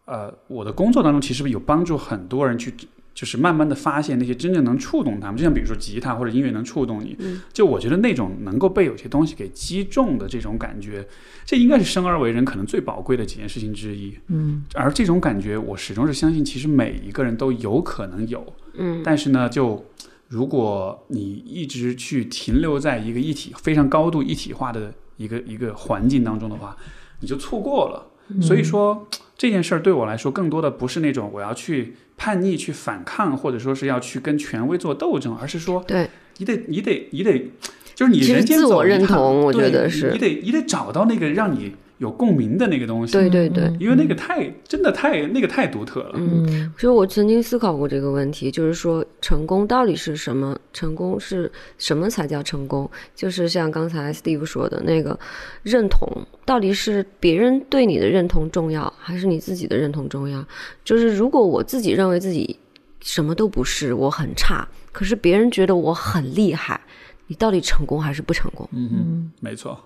呃，我的工作当中其实有帮助很多人去。就是慢慢的发现那些真正能触动他们，就像比如说吉他或者音乐能触动你，就我觉得那种能够被有些东西给击中的这种感觉，这应该是生而为人可能最宝贵的几件事情之一。嗯，而这种感觉，我始终是相信，其实每一个人都有可能有。嗯，但是呢，就如果你一直去停留在一个一体非常高度一体化的一个一个环境当中的话，你就错过了。所以说这件事儿对我来说，更多的不是那种我要去叛逆、去反抗，或者说是要去跟权威做斗争，而是说对，你得你得你得，就是你人间自我走一趟认同我对觉得是。你得你得找到那个让你有共鸣的那个东西。对对对，因为那个太真的太那个太独特了。嗯，嗯其实我曾经思考过这个问题，就是说成功到底是什么？成功是什么才叫成功？就是像刚才 Steve 说的那个认同，到底是别人对你的认同重要，还是你自己的认同重要？就是如果我自己认为自己什么都不是，我很差，可是别人觉得我很厉害，你到底成功还是不成功？嗯哼，没错。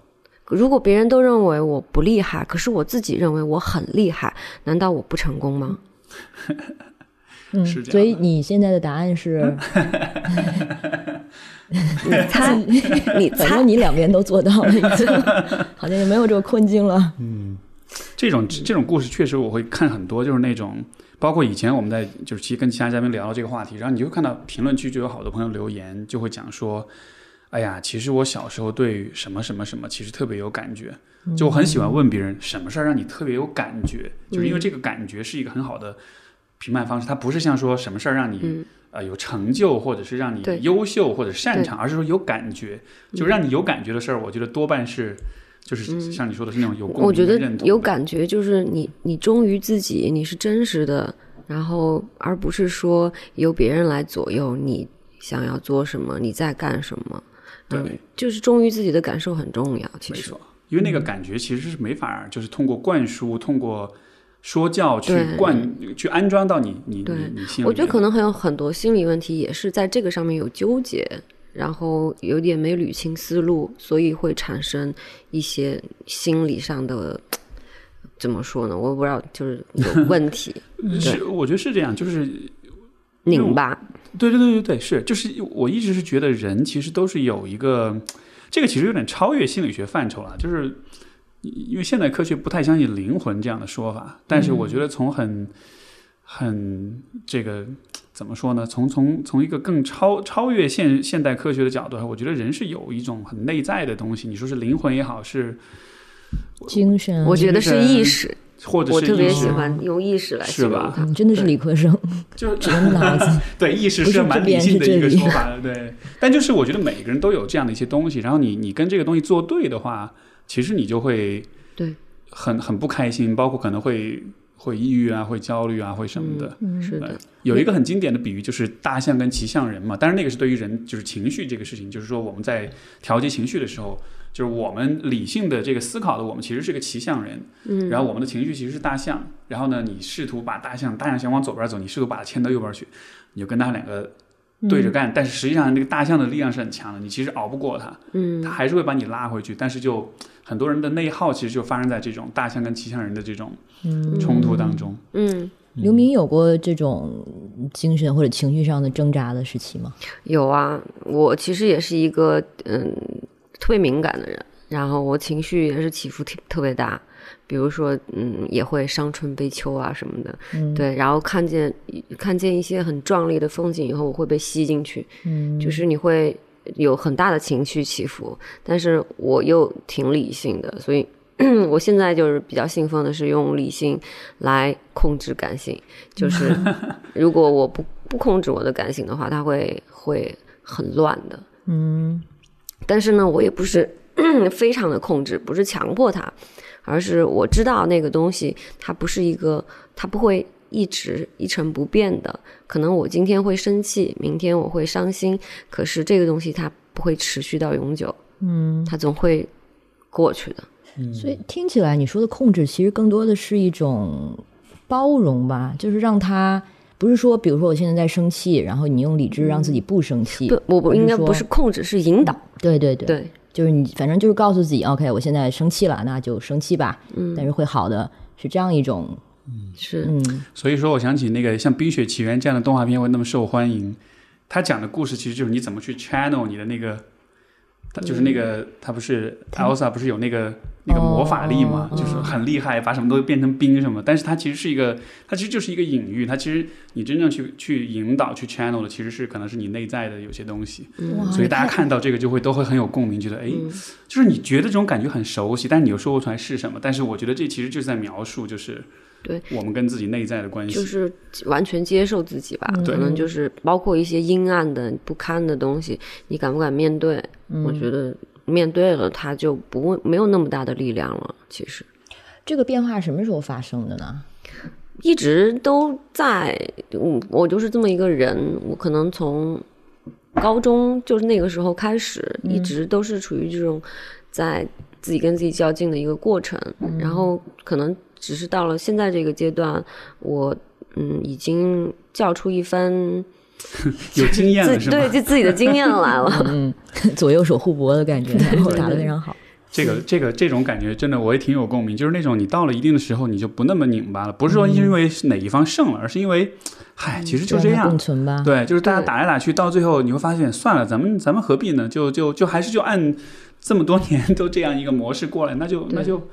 如果别人都认为我不厉害，可是我自己认为我很厉害，难道我不成功吗？嗯，所以你现在的答案是，你猜，你猜反正，你两边都做到了，已经，好像也没有这个困境了。嗯这种这种故事确实我会看很多，就是那种包括以前我们在就是其实跟其他嘉宾聊到这个话题，然后你就会看到评论区就有好多朋友留言，就会讲说，哎呀，其实我小时候对什么什么什么其实特别有感觉，就我很喜欢问别人什么事儿让你特别有感觉，就是因为这个感觉是一个很好的评判方式，它不是像说什么事儿让你。嗯。呃，有成就，或者是让你优秀或者擅长，而是说有感觉，就让你有感觉的事儿，我觉得多半是，就是像你说的是那种有共鸣我觉得的认同的有感觉，就是你你忠于自己，你是真实的，然后而不是说由别人来左右你想要做什么，你在干什么。对嗯，就是忠于自己的感受很重要。其实，因为那个感觉其实是没法儿，就是通过灌输、通过说教去灌、去安装到你你对你你心里。我觉得可能还有很多心理问题也是在这个上面有纠结，然后有点没捋清思路，所以会产生一些心理上的。怎么说呢？我不知道，就是有问题，是，我觉得是这样，就是拧巴。对对对对对，是，就是我一直是觉得人其实都是有一个，这个其实有点超越心理学范畴了，就是因为现代科学不太相信灵魂这样的说法，但是我觉得从很很这个怎么说呢？从从从一个更超超越现现代科学的角度，我觉得人是有一种很内在的东西，你说是灵魂也好，是精神，我觉得是意识，或者我特别是意识喜欢用意识来是吧形容它。嗯，真的是理科生，就只能脑子。对，意识不是蛮理性的一个说 法，对。但就是我觉得每个人都有这样的一些东西，然后你你跟这个东西做对的话，其实你就会对很很不开心，包括可能会会抑郁啊，会焦虑啊，会什么的。嗯是的，有一个很经典的比喻就是大象跟骑象人嘛，但是那个是对于人就是情绪这个事情，就是说我们在调节情绪的时候，就是我们理性的这个思考的我们其实是个骑象人，嗯，然后我们的情绪其实是大象，然后呢，你试图把大象，大象想往左边走，你试图把它牵到右边去，你就跟它两个对着干，但是实际上那个大象的力量是很强的，你其实熬不过它，嗯。它还是会把你拉回去，但是就很多人的内耗其实就发生在这种大象跟骑象人的这种嗯，冲突当中。嗯，刘明有过这种精神或者情绪上的挣扎的时期吗？有啊，我其实也是一个嗯特别敏感的人，然后我情绪也是起伏特特别大，比如说嗯也会伤春悲秋啊什么的，嗯，对，然后看见看见一些很壮丽的风景以后，我会被吸进去，嗯，就是你会有很大的情绪起伏，但是我又挺理性的，所以 我现在就是比较信奉的是用理性来控制感性，就 是如果我不不控制我的感性的话，它会会很乱的。嗯但是呢，我也不是 非常的控制，不是强迫他，而是我知道那个东西它不是一个，它不会一直一成不变的。可能我今天会生气，明天我会伤心，可是这个东西它不会持续到永久，嗯，它总会过去的。所以听起来你说的控制，其实更多的是一种包容吧，就是让他不是说，比如说我现在在生气，然后你用理智让自己不生气，不，我不应该不是控制，是引导。对对对，对，就是你反正就是告诉自己，OK，我现在生气了，那就生气吧，嗯。但是会好的，是这样一种，嗯。是，嗯。所以说，我想起那个像《冰雪奇缘》这样的动画片会那么受欢迎，他讲的故事其实就是你怎么去 channel 你的那个，它就是那个，他不是 Elsa 不是有那个那个魔法力嘛，就是很厉害，把什么都变成冰什么，但是它其实是一个，它其实就是一个隐喻，它其实你真正去去引导去 channel 的，其实是可能是你内在的有些东西，所以大家看到这个就会都会很有共鸣，觉得哎，就是你觉得这种感觉很熟悉，但是你又说不出来是什么，但是我觉得这其实就是在描述，就是对我们跟自己内在的关系，就是完全接受自己吧，对。可能就是包括一些阴暗的、不堪的东西，你敢不敢面对？我觉得面对了，他就不会没有那么大的力量了。其实这个变化什么时候发生的呢？一直都在，我我就是这么一个人，我可能从高中就是那个时候开始，一直都是处于这种在自己跟自己较劲的一个过程，然后可能只是到了现在这个阶段，我嗯已经较出一番 有经验了是吧？对就自己的经验来了。嗯，左右手互搏的感觉，然后打得非常好。这个这个这种感觉真的我也挺有共鸣，就是那种你到了一定的时候，你就不那么拧巴了，不是说因为哪一方胜了，而是因为，嗨，其实就这样共。存吧。对，就是大家打来打去，到最后你会发现，算了，咱们咱们何必呢？就就就还是就按这么多年都这样一个模式过来，那就那就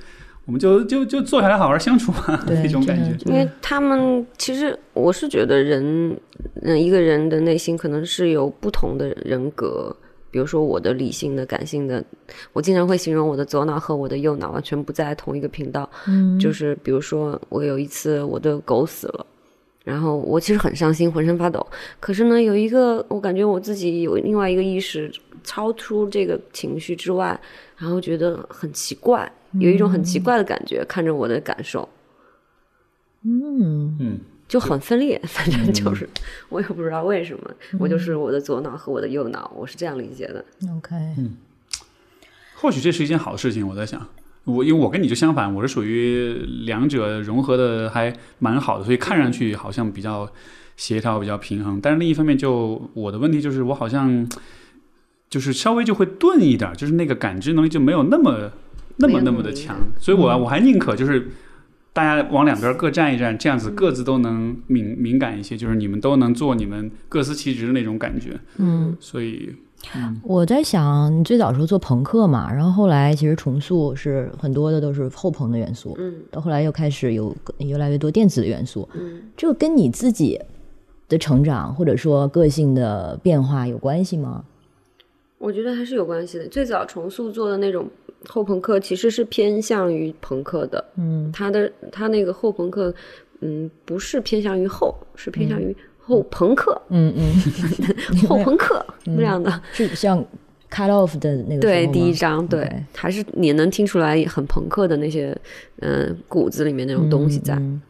我们就就就坐下来好好相处吧，对，那种感觉。因为他们其实我是觉得人，嗯，一个人的内心可能是有不同的人格。比如说我的理性的、感性的，我经常会形容我的左脑和我的右脑完全不在同一个频道。嗯，就是比如说我有一次我的狗死了，然后我其实很伤心，浑身发抖。可是呢，有一个我感觉我自己有另外一个意识超出这个情绪之外，然后觉得很奇怪，有一种很奇怪的感觉，看着我的感受。嗯，嗯，就很分裂，反正就是、我也不知道为什么，我就是我的左脑和我的右脑，我是这样理解的。OK，或许这是一件好事情。我在想，我因为我跟你就相反，我是属于两者融合的还蛮好的，所以看上去好像比较协调、比较平衡。但是另一方面就，我的问题就是我好像就是稍微就会钝一点，就是那个感知能力就没有那么那么那么那么的强，所以我我还宁可就是。大家往两边各站一站，这样子各自都能敏敏感一些，就是你们都能做你们各司其职的那种感觉。嗯，所以我在想，你最早时候做朋克嘛，然后后来其实重塑是很多的都是后朋的元素，嗯。到后来又开始有越来越多电子的元素，嗯，这个跟你自己的成长或者说个性的变化有关系吗？我觉得还是有关系的。最早重塑做的那种后朋克其实是偏向于朋克的，嗯。他的他那个后朋克，嗯，不是偏向于后，是偏向于 后朋克、嗯嗯，后朋克那样的。就像 cut off 的那个对，第一章对？还是你能听出来很朋克的那些，嗯、骨子里面那种东西在。嗯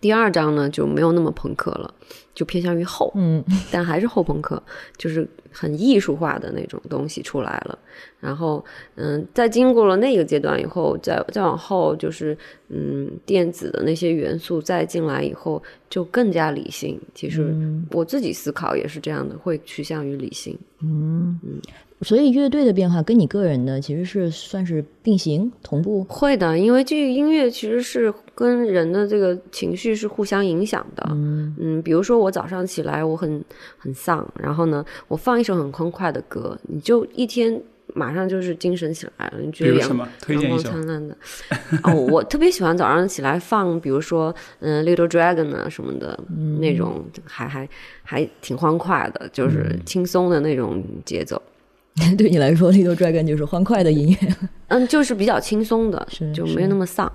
第二章呢就没有那么朋克了，就偏向于后，嗯但还是后朋克，就是很艺术化的那种东西出来了。然后，嗯，在经过了那个阶段以后，再再往后就是，嗯，电子的那些元素再进来以后，就更加理性。其实嗯我自己思考也是这样的，会趋向于理性。嗯嗯，所以乐队的变化跟你个人的其实是算是并行同步。会的，因为这个音乐其实是跟人的这个情绪是互相影响的。嗯嗯，比如说我早上起来我很很丧，然后呢，我放一首很欢快的歌，你就一天马上就是精神起来了，你觉得阳比如什么推阳光？灿烂的。哦，我特别喜欢早上起来放，比如说嗯、Little Dragon 啊什么的、那种，还还还挺欢快的，就是轻松的那种节奏。对你来说，Little Dragon 就是欢快的音乐。嗯，就是比较轻松的是，就没有那么丧。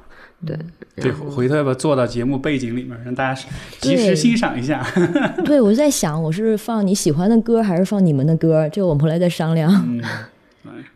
对，对，回头要不要做到节目背景里面，让大家及对时欣赏一下？对，我在想，我是放你喜欢的歌，还是放你们的歌？这个我们后来再商量。嗯，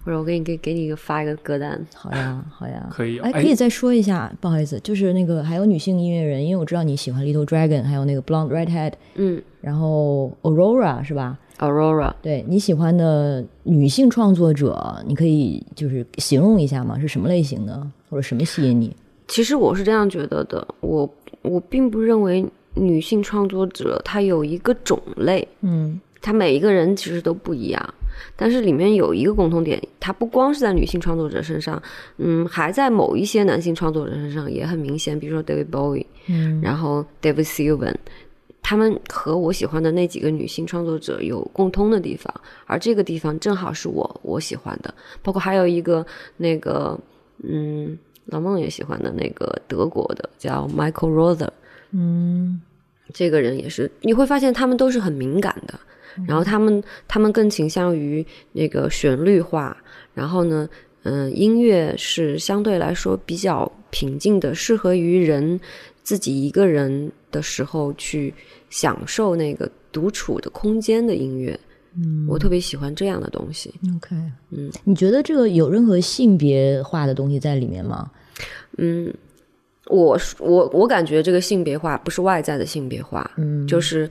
或者我给你给给你一个发一个歌单。好呀，好呀，可以哎，哎可以再说一下，不好意思，就是那个还有女性音乐人，因为我知道你喜欢 Little Dragon，还有那个 Blonde Redhead，嗯然后 Aurora 是吧？，Aurora，对你喜欢的女性创作者，你可以就是形容一下吗？是什么类型的，或者什么吸引你？其实我是这样觉得的，我我并不认为女性创作者她有一个种类，嗯她每一个人其实都不一样。但是里面有一个共同点，它不光是在女性创作者身上，嗯，还在某一些男性创作者身上也很明显，比如说 David Bowie，嗯然后 David Sylvian，他们和我喜欢的那几个女性创作者有共通的地方，而这个地方正好是我我喜欢的，包括还有一个那个，嗯，老孟也喜欢的那个德国的叫 Michael Rother，嗯。这个人也是，你会发现他们都是很敏感的，然后他们他们更倾向于那个旋律化，然后呢，嗯、音乐是相对来说比较平静的，适合于人自己一个人的时候去享受那个独处的空间的音乐。嗯。我特别喜欢这样的东西。，OK，嗯，你觉得这个有任何性别化的东西在里面吗？嗯，我我我感觉这个性别化不是外在的性别化，嗯，就是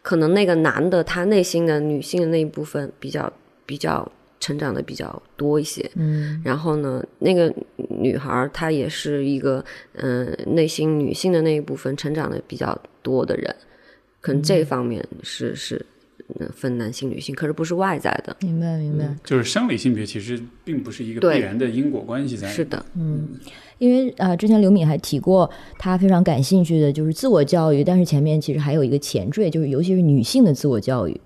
可能那个男的他内心的女性的那一部分比较比较成长的比较多一些，嗯。然后呢，那个女孩儿她也是一个嗯、呃内心女性的那一部分成长的比较多的人，可能这方面是是嗯分男性女性，可是不是外在的，明白明白。就是生理性别其实并不是一个必然的因果关系在。是，的，嗯因为啊、呃之前刘敏还提过，她非常感兴趣的就是自我教育，但是前面其实还有一个前缀，就是尤其是女性的自我教育，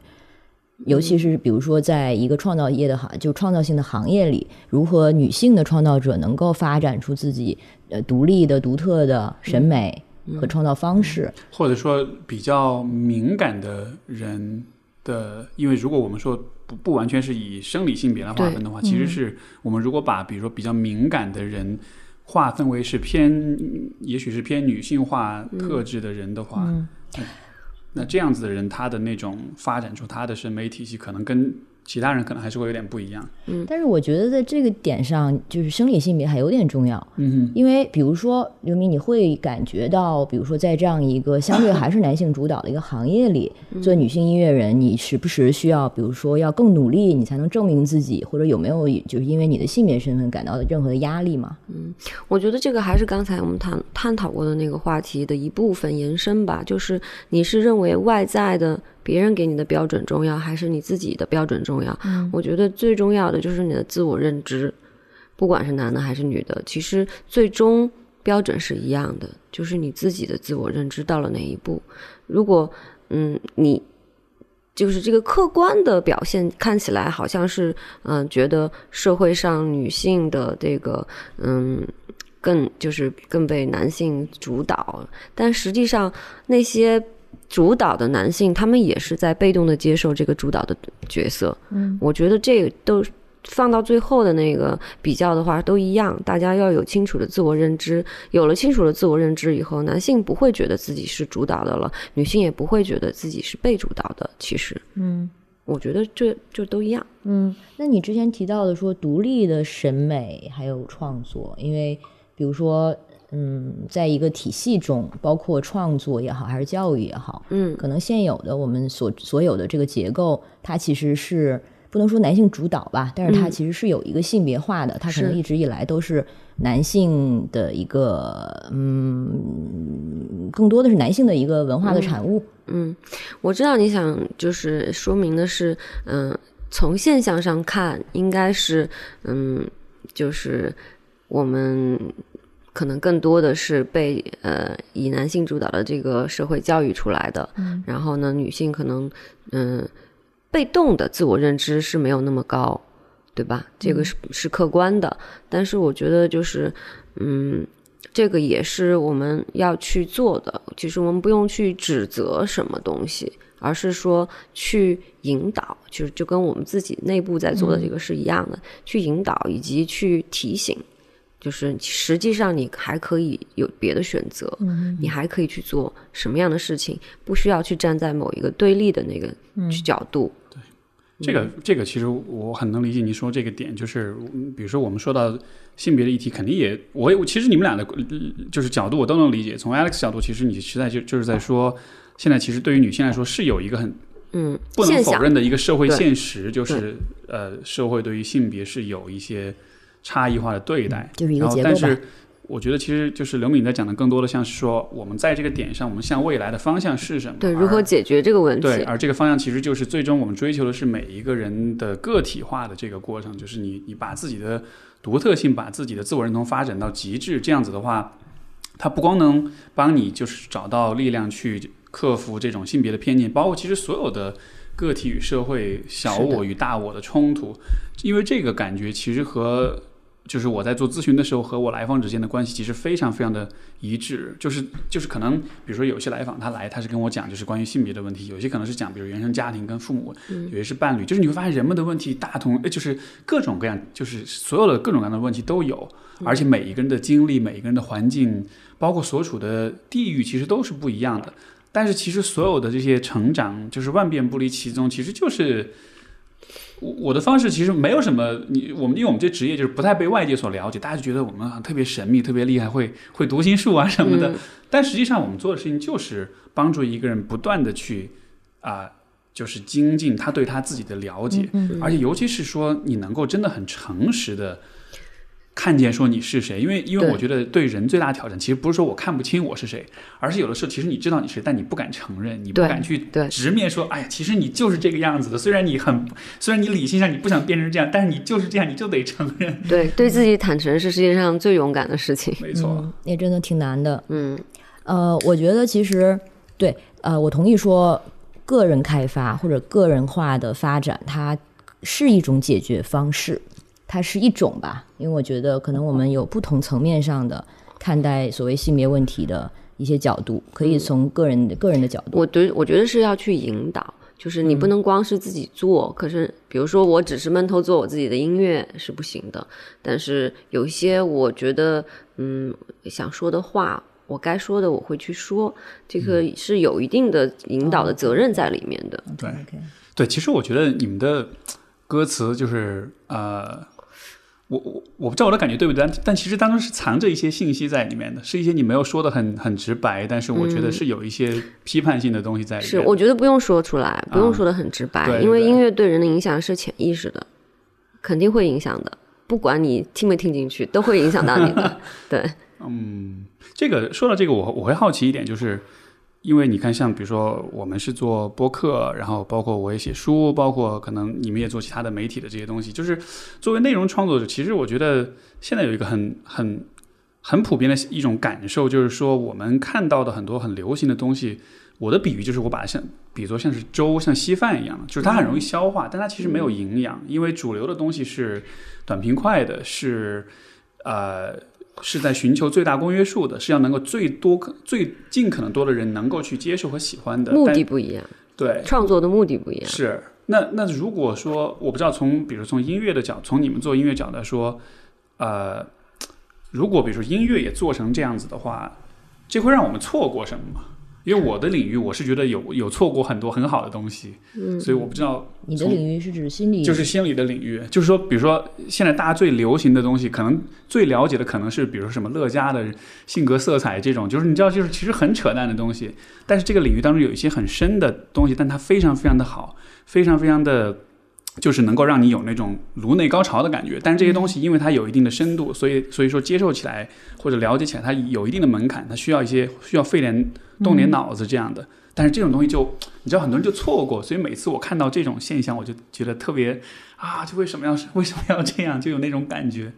尤其是比如说在一个创造业的行，就创造性的行业里，如何女性的创造者能够发展出自己呃独立的、独特的审美和创造方式。或者说比较敏感的人的，因为如果我们说不不完全是以生理性别来划分的话，其实是我们如果把比如说比较敏感的人划分为是偏，也许是偏女性化特质的人的话，那这样子的人，他的那种发展出他的审美体系，可能跟其他人可能还是会有点不一样。嗯但是我觉得在这个点上，就是生理性别还有点重要。嗯因为比如说刘明，你会感觉到，比如说在这样一个相对还是男性主导的一个行业里，做女性音乐人，你时不时需要，比如说要更努力，你才能证明自己，或者有没有就是因为你的性别身份感到任何的压力嘛？我觉得这个还是刚才我们探探讨过的那个话题的一部分延伸吧，就是你是认为外在的别人给你的标准重要，还是你自己的标准重要？我觉得最重要的就是你的自我认知，不管是男的还是女的，其实最终标准是一样的，就是你自己的自我认知到了哪一步。如果嗯你就是这个客观的表现看起来好像是，嗯、觉得社会上女性的这个，嗯，更就是更被男性主导，但实际上那些主导的男性，他们也是在被动的接受这个主导的角色。嗯，我觉得这个都放到最后的那个比较的话，都一样，大家要有清楚的自我认知。有了清楚的自我认知以后，男性不会觉得自己是主导的了，女性也不会觉得自己是被主导的。其实，嗯我觉得这就都一样。嗯，那你之前提到的说独立的审美还有创作，因为比如说。嗯，在一个体系中，包括创作也好，还是教育也好，嗯可能现有的我们所所有的这个结构，它其实是不能说男性主导吧，但是它嗯其实是有一个性别化的，它可能一直以来都是男性的一个，嗯，更多的是男性的一个文化的产物。嗯，我知道你想就是说明的是，嗯、从现象上看，应该是，嗯，就是我们可能更多的是被呃以男性主导的这个社会教育出来的，嗯然后呢，女性可能嗯、被动的自我认知是没有那么高，对吧？这个是是客观的，但是我觉得就是嗯。这个也是我们要去做的。其实我们不用去指责什么东西，而是说去引导，就是就跟我们自己内部在做的这个是一样的，去引导以及去提醒。就是实际上你还可以有别的选择，你还可以去做什么样的事情，不需要去站在某一个对立的那个角度。对这个这个其实我很能理解你说这个点，就是嗯比如说我们说到性别的议题，肯定也我也其实你们俩的呃就是角度我都能理解。从 Alex 角度，其实你实在就就是在说，现在其实对于女性来说是有一个很嗯，不能否认的一个社会现实，就是呃社会对于性别是有一些差异化的对待，就是一个然后结构吧但是我觉得其实就是刘敏在讲的更多的像是说，我们在这个点上，我们向未来的方向是什么？对，如何解决这个问题？对，而这个方向其实就是最终我们追求的是每一个人的个体化的这个过程，就是你你把自己的独特性、把自己的自我认同发展到极致，这样子的话，它不光能帮你就是找到力量去克服这种性别的偏见，包括其实所有的个体与社会、小我与大我的冲突，因为这个感觉其实和就是我在做咨询的时候和我来访之间的关系其实非常非常的一致，就是就是可能比如说有些来访他来他是跟我讲就是关于性别的问题，有些可能是讲比如原生家庭跟父母，有些是伴侣，就是你会发现人们的问题大同，呃就是各种各样，就是所有的各种各样的问题都有，而且每一个人的经历、每一个人的环境，包括所处的地域，其实都是不一样的。但是其实所有的这些成长，就是万变不离其宗，其实就是我我的方式其实没有什么，你我们因为我们这职业就是不太被外界所了解，大家就觉得我们特别神秘、特别厉害，会会读心术啊什么的。但实际上我们做的事情就是帮助一个人不断的去啊、就是精进他对他自己的了解，而且尤其是说你能够真的很诚实的。看见说你是谁，因为因为我觉得对人最大的挑战，其实不是说我看不清我是谁，而是有的时候其实你知道你是谁，但你不敢承认，你不敢去对直面说，哎呀，其实你就是这个样子的。虽然你很，虽然你理性上你不想变成这样，但是你就是这样，你就得承认。对，对自己坦诚是世界上最勇敢的事情。没错，嗯，也真的挺难的。嗯，呃，我觉得其实对，呃，我同意说，个人开发或者个人化的发展，它是一种解决方式，它是一种吧。因为我觉得可能我们有不同层面上的看待所谓性别问题的一些角度，可以从个人的、个人的角度，我对我觉得是要去引导，就是你不能光是自己做，可是比如说我只是闷头做我自己的音乐是不行的，但是有一些我觉得嗯想说的话。我该说的我会去说，这个是有一定的引导的责任在里面的。对其实我觉得你们的歌词就是呃，我我我不知道我的感觉对不对，但但其实当中是藏着一些信息在里面的，是一些你没有说的很很直白，但是我觉得是有一些批判性的东西在里面。是，我觉得不用说出来，不用说的很直白，因为音乐对人的影响是潜意识的，肯定会影响的，不管你听没听进去，都会影响到你的。对，嗯这个说到这个，我我会好奇一点，就是因为你看，像比如说我们是做播客，然后包括我也写书，包括可能你们也做其他的媒体的这些东西，就是作为内容创作者，其实我觉得现在有一个很很很普遍的一种感受，就是说我们看到的很多很流行的东西。我的比喻就是，我把它像比作像是粥、像稀饭一样，就是它很容易消化，但它其实没有营养，因为主流的东西是短平快的，是呃是在寻求最大公约数的，是要能够最多可最尽可能多的人能够去接受和喜欢的。目的不一样，对创作的目的不一样。是那那如果说我不知道从比如从音乐的角，从你们做音乐角来说，呃，如果比如说音乐也做成这样子的话，这会让我们错过什么吗？因为我的领域，我是觉得有有错过很多很好的东西，嗯，所以我不知道你的领域是指心理，就是心理的领域，就是说，比如说现在大家最流行的东西，可能最了解的可能是，比如说什么乐嘉的性格色彩这种，就是你知道，就是其实很扯淡的东西。但是这个领域当中有一些很深的东西，但它非常非常的好，非常非常的，就是能够让你有那种颅内高潮的感觉。但是这些东西因为它有一定的深度，所以所以说接受起来或者了解起来，它有一定的门槛，它需要一些需要费点动点脑子这样的。但是这种东西就你知道很多人就错过，所以每次我看到这种现象，我就觉得特别啊，就为什么要 为什么要这样，就有那种感觉。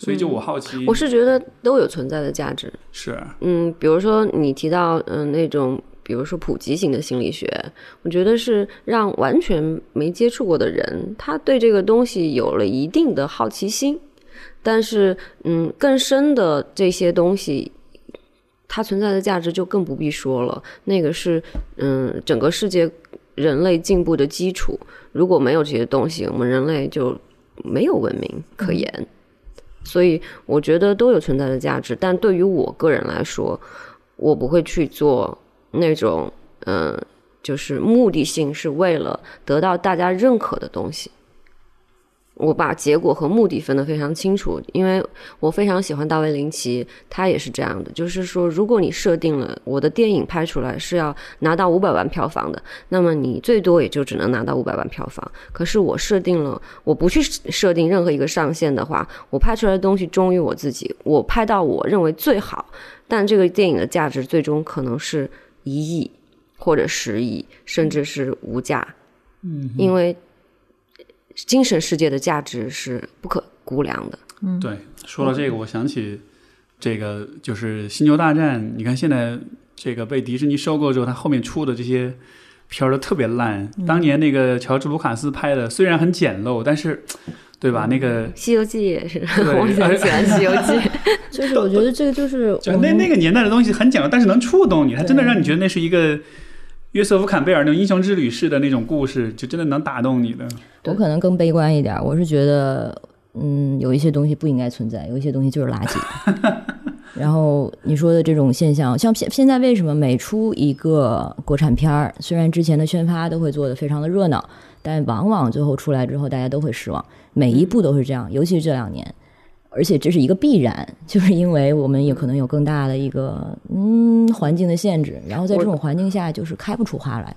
所以就我好奇，我是觉得都有存在的价值。是嗯，比如说你提到嗯、呃那种，比如说普及型的心理学，我觉得是让完全没接触过的人，他对这个东西有了一定的好奇心。但是嗯，更深的这些东西。它存在的价值就更不必说了，那个是嗯整个世界人类进步的基础。如果没有这些东西，我们人类就没有文明可言。所以我觉得都有存在的价值，但对于我个人来说，我不会去做那种嗯、就是目的性是为了得到大家认可的东西。我把结果和目的分得非常清楚，因为我非常喜欢大卫林奇，他也是这样的，就是说，如果你设定了我的电影拍出来是要拿到五百万票房的，那么你最多也就只能拿到五百万票房。可是我设定了，我不去设定任何一个上限的话，我拍出来的东西忠于我自己，我拍到我认为最好，但这个电影的价值最终可能是一亿或者十亿，甚至是无价。嗯，因为精神世界的价值是不可估量的。嗯对，说到这个，我想起这个就是《星球大战》，你看现在这个被迪士尼收购之后，它后面出的这些片儿都特别烂。当年那个乔治·卢卡斯拍的，虽然很简陋，但是对吧？那个《西游记》也是，我也很喜欢《西游记》。就是我觉得这个就是 就我那那个年代的东西很简单，但是能触动你，它真的让你觉得那是一个约瑟夫·坎贝尔那种英雄之旅式的那种故事，就真的能打动你的。我可能更悲观一点，我是觉得，嗯，有一些东西不应该存在，有一些东西就是垃圾。然后你说的这种现象，像现现在为什么每出一个国产片儿，虽然之前的宣发都会做得非常的热闹，但往往最后出来之后，大家都会失望。每一步都是这样，尤其是这两年，而且这是一个必然，就是因为我们也可能有更大的一个嗯环境的限制，然后在这种环境下，就是开不出花来。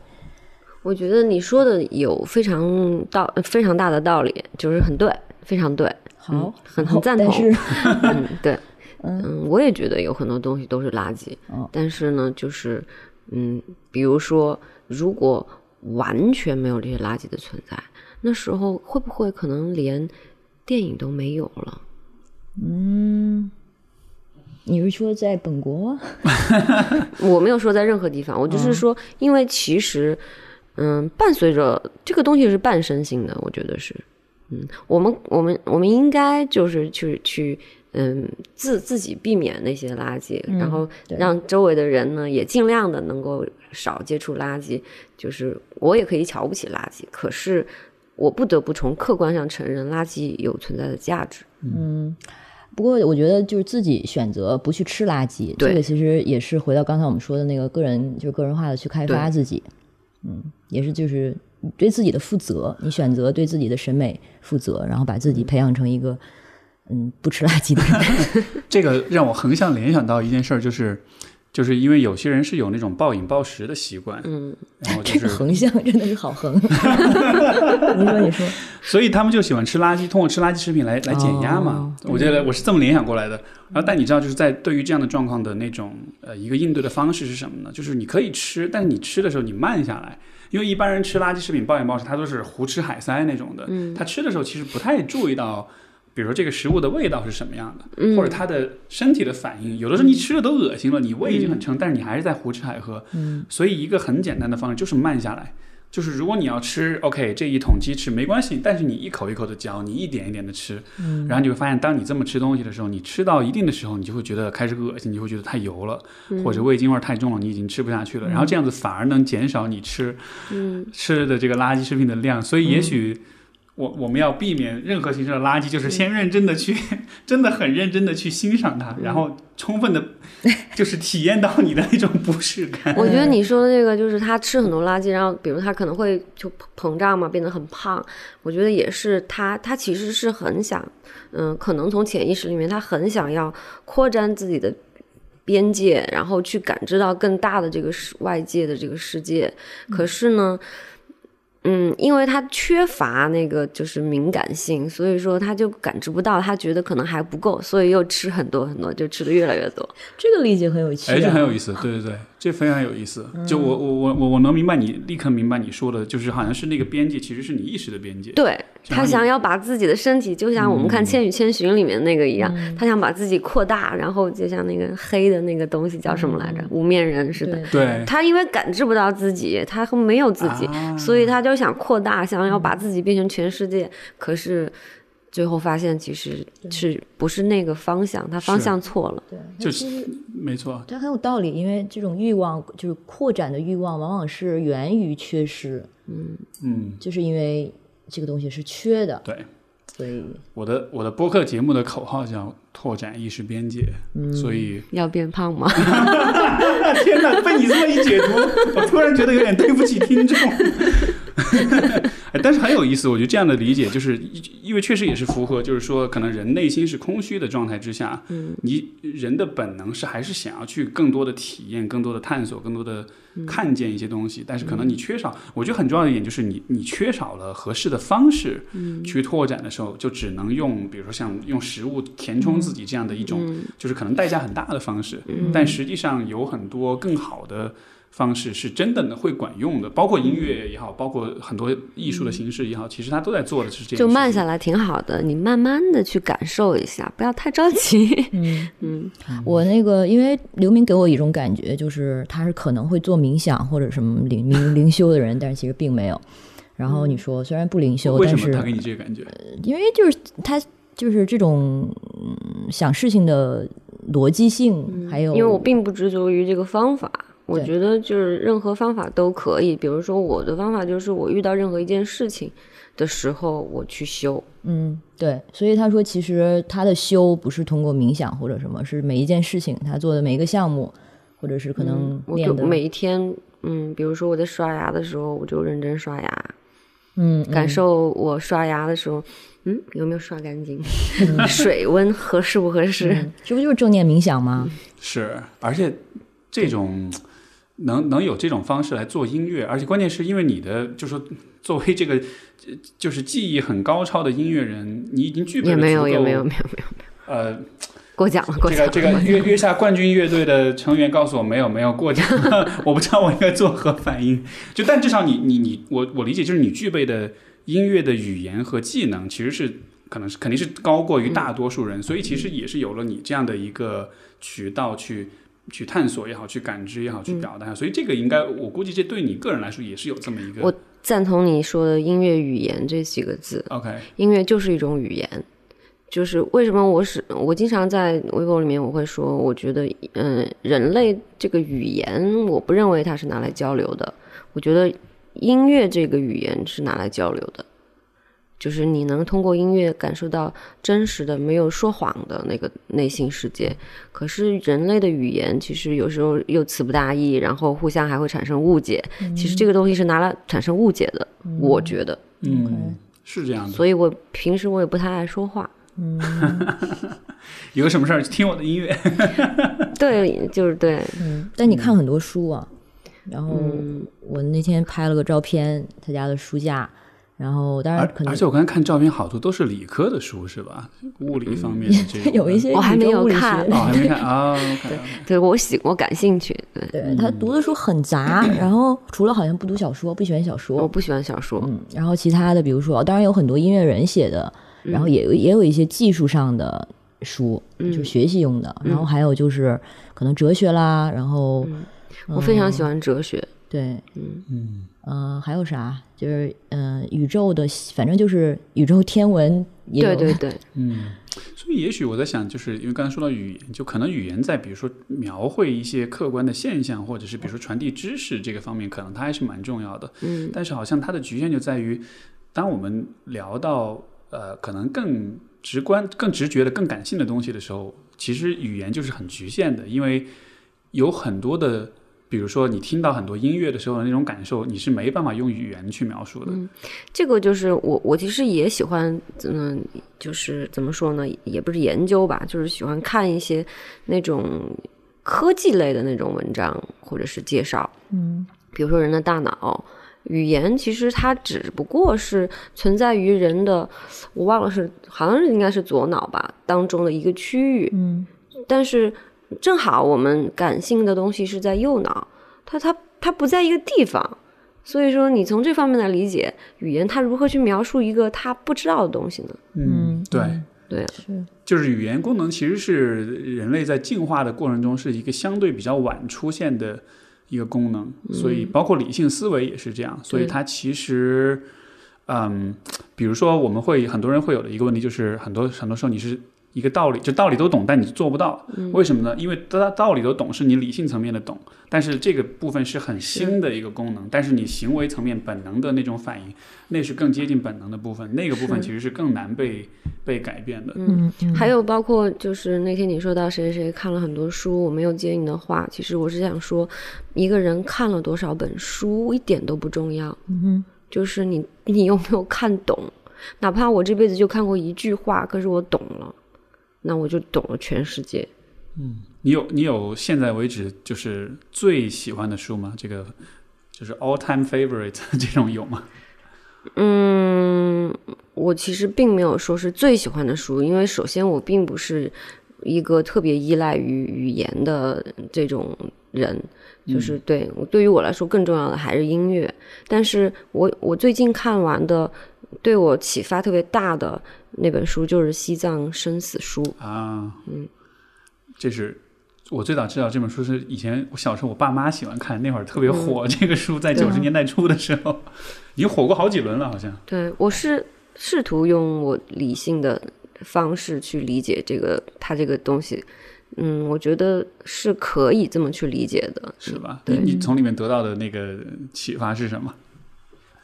我觉得你说的有非常道非常大的道理，就是很对，非常对，好，嗯很很赞同但是嗯，对，嗯，我也觉得有很多东西都是垃圾，哦但是呢，就是嗯，比如说，如果完全没有这些垃圾的存在，那时候会不会可能连电影都没有了？嗯你是说在本国？我没有说在任何地方，我就是说，因为其实，嗯，伴随着这个东西是半身性的，我觉得是，嗯，我们我们我们应该就是去去，嗯，自自己避免那些垃圾，然后让周围的人呢也尽量的能够少接触垃圾。就是我也可以瞧不起垃圾，可是我不得不从客观上承认垃圾有存在的价值。嗯不过我觉得就是自己选择不去吃垃圾，对这个其实也是回到刚才我们说的那个个人，就是个人化的去开发自己，嗯，也是就是对自己的负责，你选择对自己的审美负责，然后把自己培养成一个嗯不吃垃圾的人。这个让我横向联想到一件事儿，就是就是因为有些人是有那种暴饮暴食的习惯，嗯，然后就这是个横向真的是好横。你说，你说，所以他们就喜欢吃垃圾，通过吃垃圾食品来来减压嘛。我觉得我是这么联想过来的。然后，但你知道，就是在对于这样的状况的那种呃一个应对的方式是什么呢？就是你可以吃，但是你吃的时候你慢下来，因为一般人吃垃圾食品暴饮暴食，他都是胡吃海塞那种的。嗯，他吃的时候其实不太注意到。比如说这个食物的味道是什么样的，或者他的身体的反应，有的时候你吃的都恶心了，你胃已经很撑，但是你还是在胡吃海喝。嗯，所以一个很简单的方式就是慢下来，就是如果你要吃，OK，这一桶鸡翅没关系，但是你一口一口的嚼，你一点一点的吃，嗯，然后你会发现，当你这么吃东西的时候，你吃到一定的时候，你就会觉得开始恶心，你就会觉得太油了，或者味精味太重了，你已经吃不下去了。然后这样子反而能减少你吃，嗯，吃的这个垃圾食品的量。所以也许我我们要避免任何形式的垃圾，就是先认真的去，真的很认真的去欣赏它，然后充分的，就是体验到你的那种不适感。我觉得你说的这个就是他吃很多垃圾，然后比如他可能会就膨胀嘛，变得很胖。我觉得也是他，他其实是很想，嗯，可能从潜意识里面他很想要扩展自己的边界，然后去感知到更大的这个世外界的这个世界。可是呢，嗯，因为他缺乏那个就是敏感性，所以说他就感知不到，他觉得可能还不够，所以又吃很多很多，就吃的越来越多。这个理解很有趣、啊，哎，这很有意思，对对对，这非常有意思。就我我我我我能明白你，立刻明白你说的，就是好像是那个边界其实是你意识的边界。对他想要把自己的身体，就像我们看嗯《千与千寻》里面那个一样，他想把自己扩大，然后就像那个黑的那个东西叫什么来着？无面人似的。对对，他因为感知不到自己，他没有自己，啊所以他就想扩大，想要把自己变成全世界。可是，最后发现其实是不是那个方向，他方向错了。对，就是没错，他很有道理，因为这种欲望就是扩展的欲望，往往是源于缺失，嗯嗯，就是因为这个东西是缺的，对。所以我的我的播客节目的口号叫拓展意识边界，嗯所以要变胖吗？天哪，被你这么一解读，我突然觉得有点对不起听众。哎但是很有意思，我觉得这样的理解就是，因为确实也是符合，就是说，可能人内心是空虚的状态之下，嗯，你人的本能是还是想要去更多的体验、更多的探索、更多的看见一些东西，但是可能你缺少，我觉得很重要的一点就是你你缺少了合适的方式去拓展的时候，就只能用，比如说像用食物填充自己这样的一种，就是可能代价很大的方式，但实际上有很多更好的。方式是真的会管用的，包括音乐也好，包括很多艺术的形式也好，其实他都在做的是这。就慢下来挺好的，你慢慢的去感受一下，不要太着急。嗯 嗯，我那个，因为刘明给我一种感觉，就是他是可能会做冥想或者什么灵灵灵修的人，但是其实并没有。然后你说虽然不灵修，为但是什么他给你这个感觉？因为就是他就是这种、嗯、想事情的逻辑性，还有因为我并不执着于这个方法，我觉得就是任何方法都可以。比如说我的方法就是我遇到任何一件事情的时候，我去修。嗯，对，所以他说，其实他的修不是通过冥想或者什么，是每一件事情他做的每一个项目，或者是可能嗯我练的，就每一天，嗯，比如说我在刷牙的时候，我就认真刷牙，嗯，感受我刷牙的时候，嗯，有没有刷干净，水温合适不合适。嗯这不就是正念冥想吗？是，而且这种能能有这种方式来做音乐，而且关键是因为你的，就是说作为这个呃 就是技艺很高超的音乐人，你已经具备了也没有，也没有没有，没有，没有，呃，过奖了，过这奖了。这个这个约约下冠军乐队的成员告诉我没有没有过奖，我不知道我应该作何反应。就但至少你你你我我理解就是你具备的音乐的语言和技能其实是可能是肯定是高过于大多数人，所以其实也是有了你这样的一个渠道去。去探索也好，去感知也好，去表达，所以这个应该，我估计这对你个人来说也是有这么一个。我赞同你说的音乐语言这几个字，OK，音乐就是一种语言。就是为什么我是我经常在微博里面我会说，我觉得嗯，人类这个语言，我不认为它是拿来交流的，我觉得音乐这个语言是拿来交流的，就是你能通过音乐感受到真实的、没有说谎的那个内心世界。可是人类的语言其实有时候又词不达意，然后互相还会产生误解。其实这个东西是拿来产生误解的，我觉得。嗯，是这样的。所以我平时我也不太爱说话。嗯 有什么事儿听我的音乐，对，就是对，嗯，但你看很多书啊，然后嗯我那天拍了个照片，他家的书架，然后当然而可能而且我刚才看照片，好多都是理科的书，是吧？物理方面 有一些我还没有看哦，还没看啊。对 我喜我感兴趣。对，对他读的书很杂，然后除了好像不读小说，不喜欢小说我，不喜欢小说。嗯，然后其他的，比如说，当然有很多音乐人写的，然后也有也有一些技术上的书，就学习用的，然后还有就是可能哲学啦，然后我非常喜欢哲学。对，嗯，嗯、还有啥？就是嗯、呃宇宙的，反正就是宇宙天文也有，对对对，嗯，所以也许我在想，就是因为刚才说到语言，就可能语言在比如说描绘一些客观的现象，或者是比如说传递知识这个方面，可能它还是蛮重要的。嗯，但是好像它的局限就在于，当我们聊到呃可能更直观、更直觉的、更感性的东西的时候，其实语言就是很局限的，因为有很多的。比如说，你听到很多音乐的时候的那种感受，你是没办法用语言去描述的。这个就是我我其实也喜欢，嗯，就是怎么说呢，也不是研究吧，就是喜欢看一些那种科技类的那种文章或者是介绍。嗯比如说人的大脑。语言其实它只不过是存在于人的，我忘了是好像是应该是左脑吧当中的一个区域，嗯但是正好我们感性的东西是在右脑，它它它不在一个地方，所以说你从这方面来理解语言，它如何去描述一个它不知道的东西呢？嗯对，对，是就是语言功能其实是人类在进化的过程中是一个相对比较晚出现的一个功能，所以包括理性思维也是这样，所以它其实。嗯，比如说我们会很多人会有的一个问题就是很多很多时候你是一个道理，就道理都懂，但你做不到，为什么呢？因为道道理都懂是你理性层面的懂，但是这个部分是很新的一个功能，但是你行为层面本能的那种反应，那是更接近本能的部分，那个部分其实是更难被被改变的。嗯嗯，还有包括就是那天你说到谁谁谁看了很多书，我没有接你的话，其实我是想说，一个人看了多少本书一点都不重要，嗯就是你你有没有看懂，哪怕我这辈子就看过一句话，可是我懂了，那我就懂了全世界。嗯你有你有现在为止就是最喜欢的书吗？这个就是 all time favorite 这种有吗？嗯，我其实并没有说是最喜欢的书，因为首先我并不是一个特别依赖于语言的这种人，就是对我对于我来说更重要的还是音乐。但是我我最近看完的，对我启发特别大的那本书就是《西藏生死书》。啊，嗯，这是我最早知道这本书是以前我小时候我爸妈喜欢看，那会儿特别火。这个书在九十年代初的时候，已经火过好几轮了，好像。对我是试图用我理性的方式去理解这个它这个东西。嗯，我觉得是可以这么去理解的，是吧？对你你从里面得到的那个启发是什么？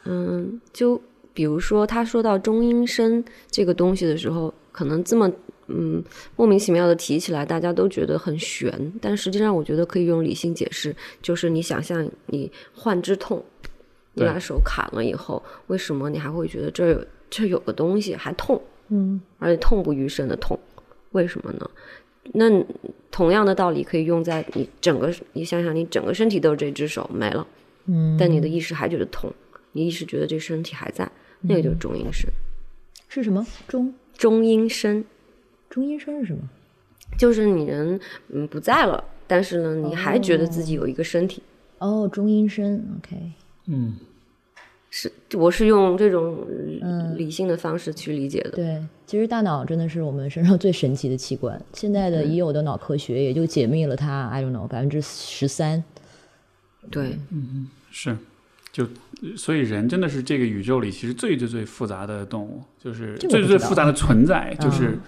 嗯，就比如说他说到中音声这个东西的时候，可能这么嗯莫名其妙的提起来，大家都觉得很悬，但实际上我觉得可以用理性解释，就是你想象你患肢痛，你把手砍了以后，为什么你还会觉得这儿有这儿有个东西还痛，嗯而且痛不欲生的痛，为什么呢？那同样的道理可以用在你整个，你想想，你整个身体都是这只手没了。嗯，但你的意识还觉得痛，你意识觉得这身体还在，那个就是中阴身。是什么中中阴身中阴身是什么？就是你人嗯不在了，但是呢，你还觉得自己有一个身体。哦，中阴身，OK，嗯，是，我是用这种嗯理性的方式去理解的。对，其实大脑真的是我们身上最神奇的器官。现在的已有的脑科学也就解密了它，I don't know 百分之十三。对，嗯嗯是，就所以人真的是这个宇宙里其实最最最复杂的动物，就是最最最复杂的存在，就是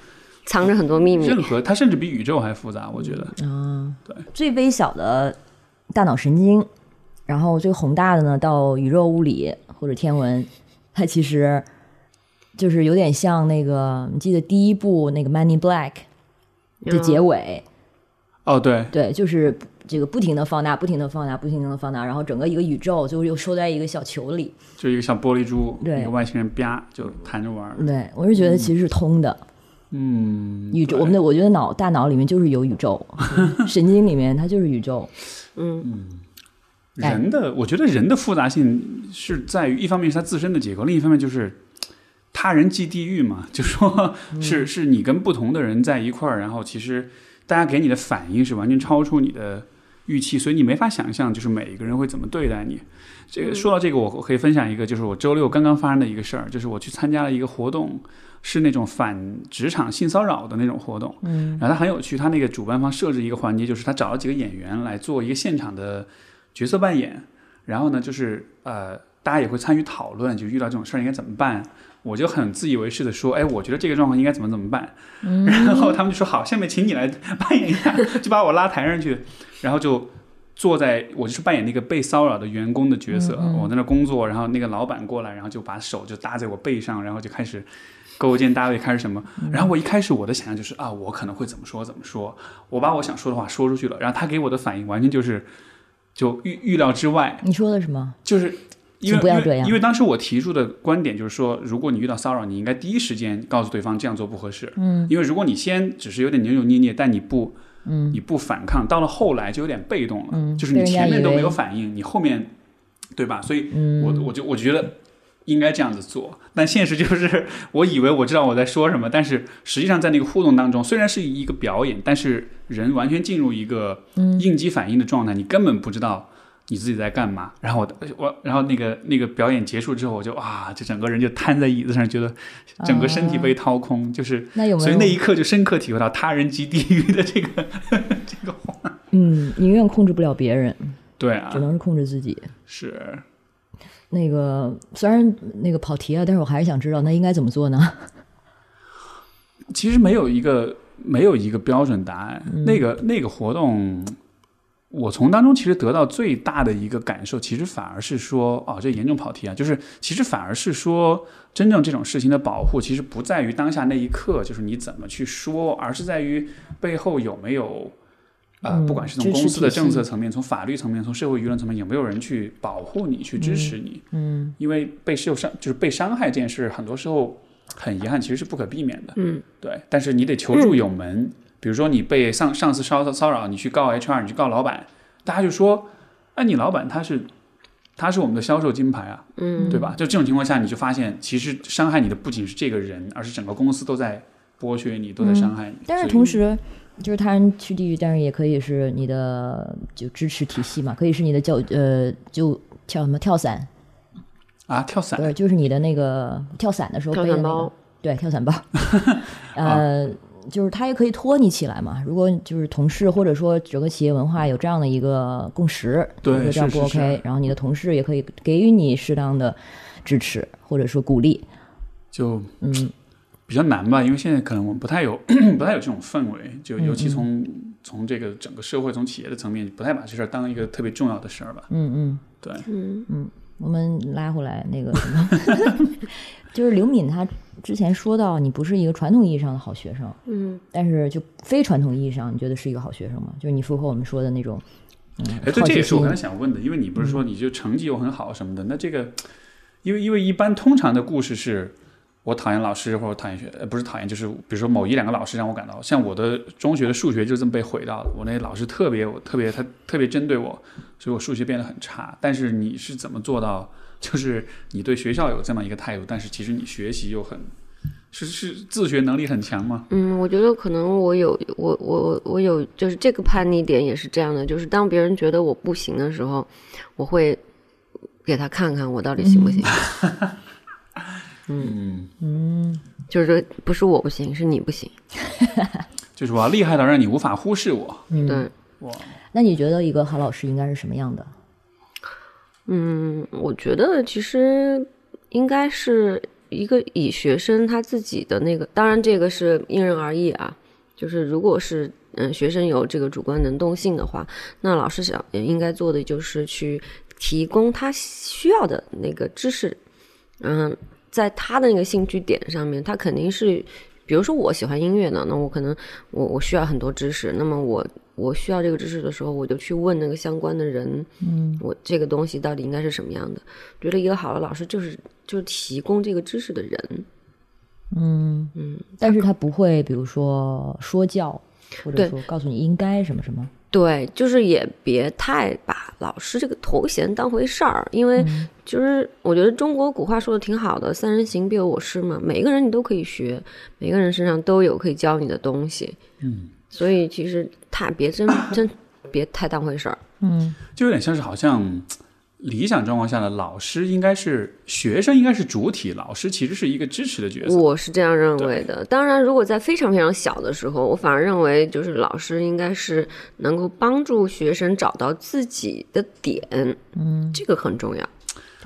藏着很多秘密。任何它甚至比宇宙还复杂，我觉得。啊，对，最微小的大脑神经，然后最宏大的呢，到宇宙物理或者天文，它其实就是有点像那个，你记得第一部那个《in Black》的结尾，哦，对，对，就是这个不停的放大，不停的放大，不停的放大，然后整个一个宇宙就又收在一个小球里。就一个小玻璃珠，对一个外星人啪就弹着玩儿。对我是觉得其实是通的。嗯，宇宙，我们的我觉得脑大脑里面就是有宇宙，神经里面它就是宇宙。嗯，哎人的，我觉得人的复杂性是在于，一方面是他自身的结构，另一方面就是他人即地狱嘛，就说是是你跟不同的人在一块儿，然后其实大家给你的反应是完全超出你的预期，所以你没法想象，就是每一个人会怎么对待你。这个说到这个，我我可以分享一个，就是我周六刚刚发生的一个事儿，就是我去参加了一个活动，是那种反职场性骚扰的那种活动。嗯然后它很有趣，它那个主办方设置一个环节，就是他找了几个演员来做一个现场的角色扮演，然后呢，就是呃，大家也会参与讨论，就遇到这种事儿应该怎么办。我就很自以为是的说，哎，我觉得这个状况应该怎么怎么办。然后他们就说好，下面请你来扮演一下，就把我拉台上去，然后就坐在我就是扮演那个被骚扰的员工的角色，我在那工作，然后那个老板过来，然后就把手就搭在我背上，然后就开始勾肩搭背，开始什么。然后我一开始我的想象就是啊，我可能会怎么说怎么说，我把我想说的话说出去了，然后他给我的反应完全就是就预预料之外，你说的什么？就是因为不要这样因为因为当时我提出的观点就是说，如果你遇到骚扰，你应该第一时间告诉对方这样做不合适。嗯，因为如果你先只是有点扭扭捏捏，但你不嗯你不反抗，到了后来就有点被动了，嗯就是你前面都没有反应，你后面对吧？所以嗯我我就我觉得。应该这样子做，但现实就是，我以为我知道我在说什么，但是实际上在那个互动当中，虽然是一个表演，但是人完全进入一个嗯应激反应的状态，你根本不知道你自己在干嘛。然后我我然后那个那个表演结束之后，我就啊，就整个人就瘫在椅子上，觉得整个身体被掏空，就是那有没所以那一？刻就深刻体会到他人即地狱的这个 这个话。嗯，你永远控制不了别人，对啊只，能是控制自己。是那个虽然那个跑题啊，但是我还是想知道，那应该怎么做呢？其实没有一个没有一个标准答案。嗯那个那个活动，我从当中其实得到最大的一个感受，其实反而是说，哦，这严重跑题啊，就是其实反而是说，真正这种事情的保护，其实不在于当下那一刻，就是你怎么去说，而是在于背后有没有。啊、嗯不管是从公司的政策层面，从法律层面，从社会舆论层面，有没有人去保护你，去支持你？嗯因为被受伤，就是被伤害这件事，很多时候很遗憾，其实是不可避免的。嗯，对，但是你得求助有门。比如说你被上上司骚骚扰，你去告 HR，你去告老板，大家就说，哎，你老板他是他是我们的销售金牌啊，嗯。对吧？就这种情况下，你就发现其实伤害你的不仅是这个人，而是整个公司都在剥削你，都在伤害你。但是同时，就是他人去地狱，但是也可以是你的就支持体系嘛，可以是你的教呃就跳什么跳伞，啊，跳伞。不是就是你的那个跳伞的时候背的那个跳伞包，对，跳伞包，呃，就是他也可以托你起来嘛。如果就是同事或者说整个企业文化有这样的一个共识，对这样不是是 OK，是然后你的同事也可以给予你适当的支持或者说鼓励，就嗯比较难吧，因为现在可能我们不太有 不太有这种氛围，就尤其从、从这个整个社会从企业的层面，不太把这事儿当一个特别重要的事儿吧。嗯嗯。对，嗯嗯我们拉回来那个什么，就是刘敏她之前说到，你不是一个传统意义上的好学生，嗯，但是就非传统意义上，你觉得是一个好学生吗？就是你符合我们说的那种，嗯，哎，对，这也是我刚才想问的，因为你不是说你就成绩又很好什么的，那这个，因为因为一般通常的故事是。我讨厌老师，或者讨厌学，呃，不是讨厌，就是比如说某一两个老师让我感到，像我的中学的数学就这么被毁掉了。我那老师特别，我特别，他特别针对我，所以我数学变得很差。但是你是怎么做到，就是你对学校有这么一个态度，但是其实你学习又很，是是自学能力很强吗？嗯，我觉得可能我有我我我有就是这个叛逆点也是这样的，就是当别人觉得我不行的时候，我会给他看看我到底行不行。嗯，嗯嗯，就是说不是我不行，是你不行。就是我要厉害到让你无法忽视我。嗯对，哇，那你觉得一个好老师应该是什么样的？嗯，我觉得其实应该是一个以学生他自己的那个，当然这个是因人而异啊。就是如果是嗯学生有这个主观能动性的话，那老师想应该做的就是去提供他需要的那个知识，嗯，在他的那个兴趣点上面，他肯定是，比如说我喜欢音乐呢，那我可能我我需要很多知识，那么我我需要这个知识的时候，我就去问那个相关的人，嗯我这个东西到底应该是什么样的？觉得一个好的老师就是就是提供这个知识的人，嗯嗯，但是他不会，比如说说教，或者说告诉你应该什么什么。对，就是也别太把老师这个头衔当回事儿，因为就是我觉得中国古话说的挺好的，“三人行必有我师”嘛，每个人你都可以学，每个人身上都有可以教你的东西，嗯，所以其实太别真真别太当回事儿。嗯。就有点像是好像理想状况下的老师应该是学生应该是主体，老师其实是一个支持的角色。我是这样认为的。当然，如果在非常非常小的时候，我反而认为就是老师应该是能够帮助学生找到自己的点，嗯这个很重要。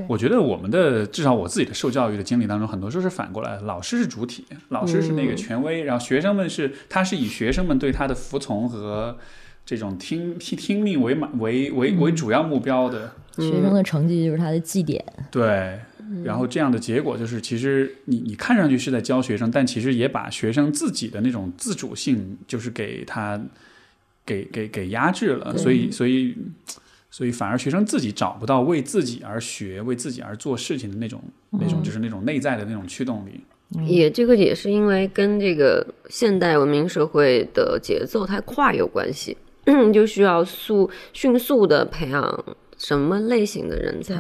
我觉得我们的至少我自己的受教育的经历当中，很多时候是反过来的，老师是主体，老师是那个权威，然后学生们是他是以学生们对他的服从和这种听听听命为满为为为主要目标的。学生的成绩就是他的绩点。对，然后这样的结果就是，其实你你看上去是在教学生，但其实也把学生自己的那种自主性，就是给他给给给压制了，所以所以所以反而学生自己找不到为自己而学、为自己而做事情的那种那种就是那种内在的那种驱动力。也这个也是因为跟这个现代文明社会的节奏太快有关系，就需要速迅速的培养什么类型的人才，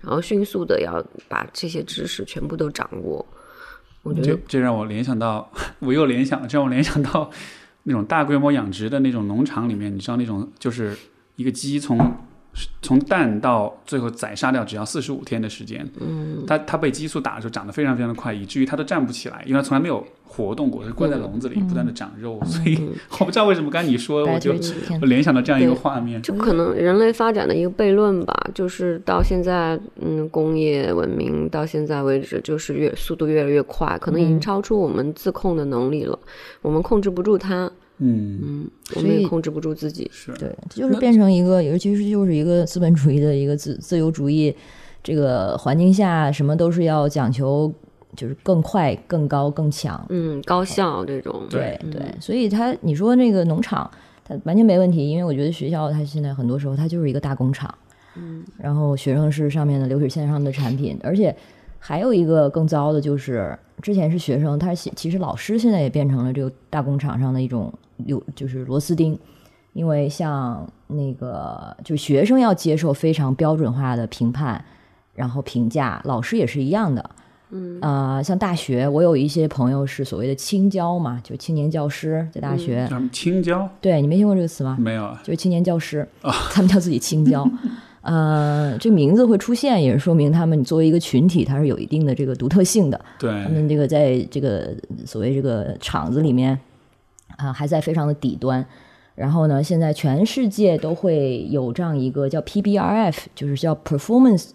然后迅速的要把这些知识全部都掌握。我觉得这这让我联想到，我又联想，这让我联想到那种大规模养殖的那种农场里面，你知道那种就是一个鸡从从蛋到最后宰杀掉只要四十五天的时间，嗯，它它被激素打的时候长得非常非常的快，以至于它都站不起来，因为它从来没有活动过，就关在笼子里不断的长肉，所以嗯。我不知道为什么刚才你说，我就我联想到这样一个画面。就可能人类发展的一个悖论吧，就是到现在，嗯，工业文明到现在为止，就是越速度越来越快，可能已经嗯。超出我们自控的能力了，我们控制不住它，嗯，嗯，我所以们也控制不住自己，是，对，这就是变成一个，尤其是就是一个资本主义的一个自自由主义这个环境下，什么都是要讲求就是更快、更高、更强。嗯，高效这种，对。对对，所以他你说那个农场，它完全没问题，因为我觉得学校它现在很多时候它就是一个大工厂，嗯，然后学生是上面的流水线上的产品，而且还有一个更糟的就是，之前是学生，他其其实老师现在也变成了这个大工厂上的一种有就是螺丝钉，因为像那个就学生要接受非常标准化的评判，然后评价，老师也是一样的。嗯，呃，像大学，我有一些朋友是所谓的青椒嘛，就青年教师，在大学。青椒？对你没听过这个词吗？没有啊，就是青年教师，他们叫自己青椒。呃，这名字会出现，也是说明他们作为一个群体，它是有一定的这个独特性的。对他，们这个在这个所谓这个厂子里面啊、还在非常的底端。然后呢，现在全世界都会有这样一个叫 PBRF，就是叫 Performance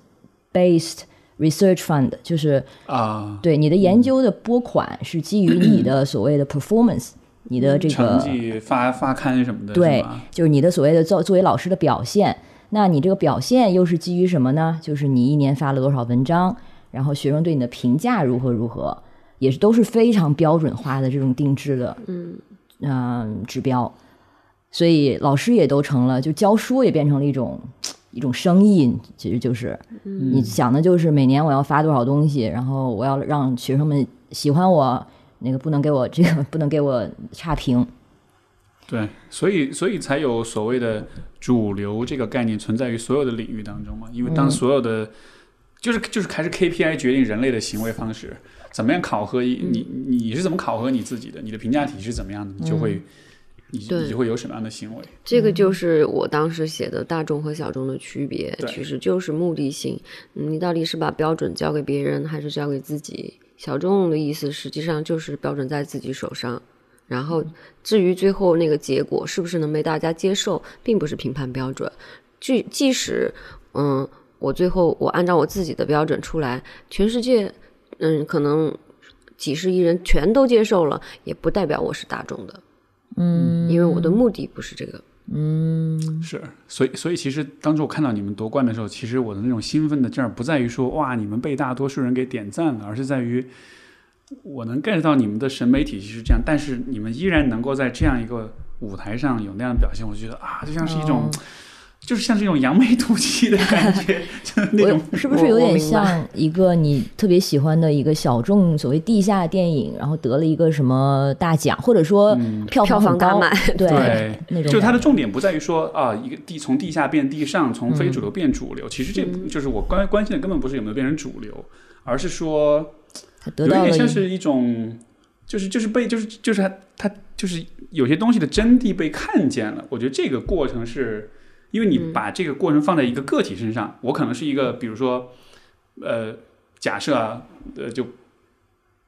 Based Research Fund，就是啊，对你的研究的拨款是基于你的 所谓的 performance，你的这个成个绩发发刊什么的，对是，就是你的所谓的作作为老师的表现。那你这个表现又是基于什么呢？就是你一年发了多少文章，然后学生对你的评价如何如何，也是都是非常标准化的这种定制的，嗯指标。所以老师也都成了，就教书也变成了一种一种生意，其实就是你想的就是每年我要发多少东西，然后我要让学生们喜欢我，那个不能给我这个不能给我差评。对，所以所以才有所谓的主流这个概念存在于所有的领域当中嘛。因为嗯当所有的、就是就是还是 KPI 决定人类的行为方式，怎么样考核你你你是怎么考核你自己的？你的评价体系是怎么样的？你就会、你你就会有什么样的行为？这个就是我当时写的大众和小众的区别，对其实就是目的性。嗯你到底是把标准交给别人，还是交给自己？小众的意思实际上就是标准在自己手上，然后至于最后那个结果是不是能被大家接受，并不是评判标准。即即使嗯，我最后我按照我自己的标准出来，全世界嗯可能几十亿人全都接受了，也不代表我是大众的。嗯，因为我的目的不是这个。嗯是，所以所以其实当初我看到你们夺冠的时候，其实我的那种兴奋的劲儿不在于说哇你们被大多数人给点赞了，而是在于我能 get 到你们的审美体系是这样，但是你们依然能够在这样一个舞台上有那样的表现，我觉得啊，就像是一种。哦就是像这种扬眉吐气的感觉，就是那种是不是有点像一个你特别喜欢的一个小众所谓地下电影，然后得了一个什么大奖，或者说票票房很高，房大卖对对那种就它的重点不在于说啊，一个地从地下变地上，从非主流变主流。其实这就是我关关心的根本不是有没有变成主流，而是说他得到了一点像是一种，就是就是被就是就是它它就是有些东西的真谛被看见了。我觉得这个过程是，因为你把这个过程放在一个个体身上，我可能是一个，比如说，呃，假设啊，呃，就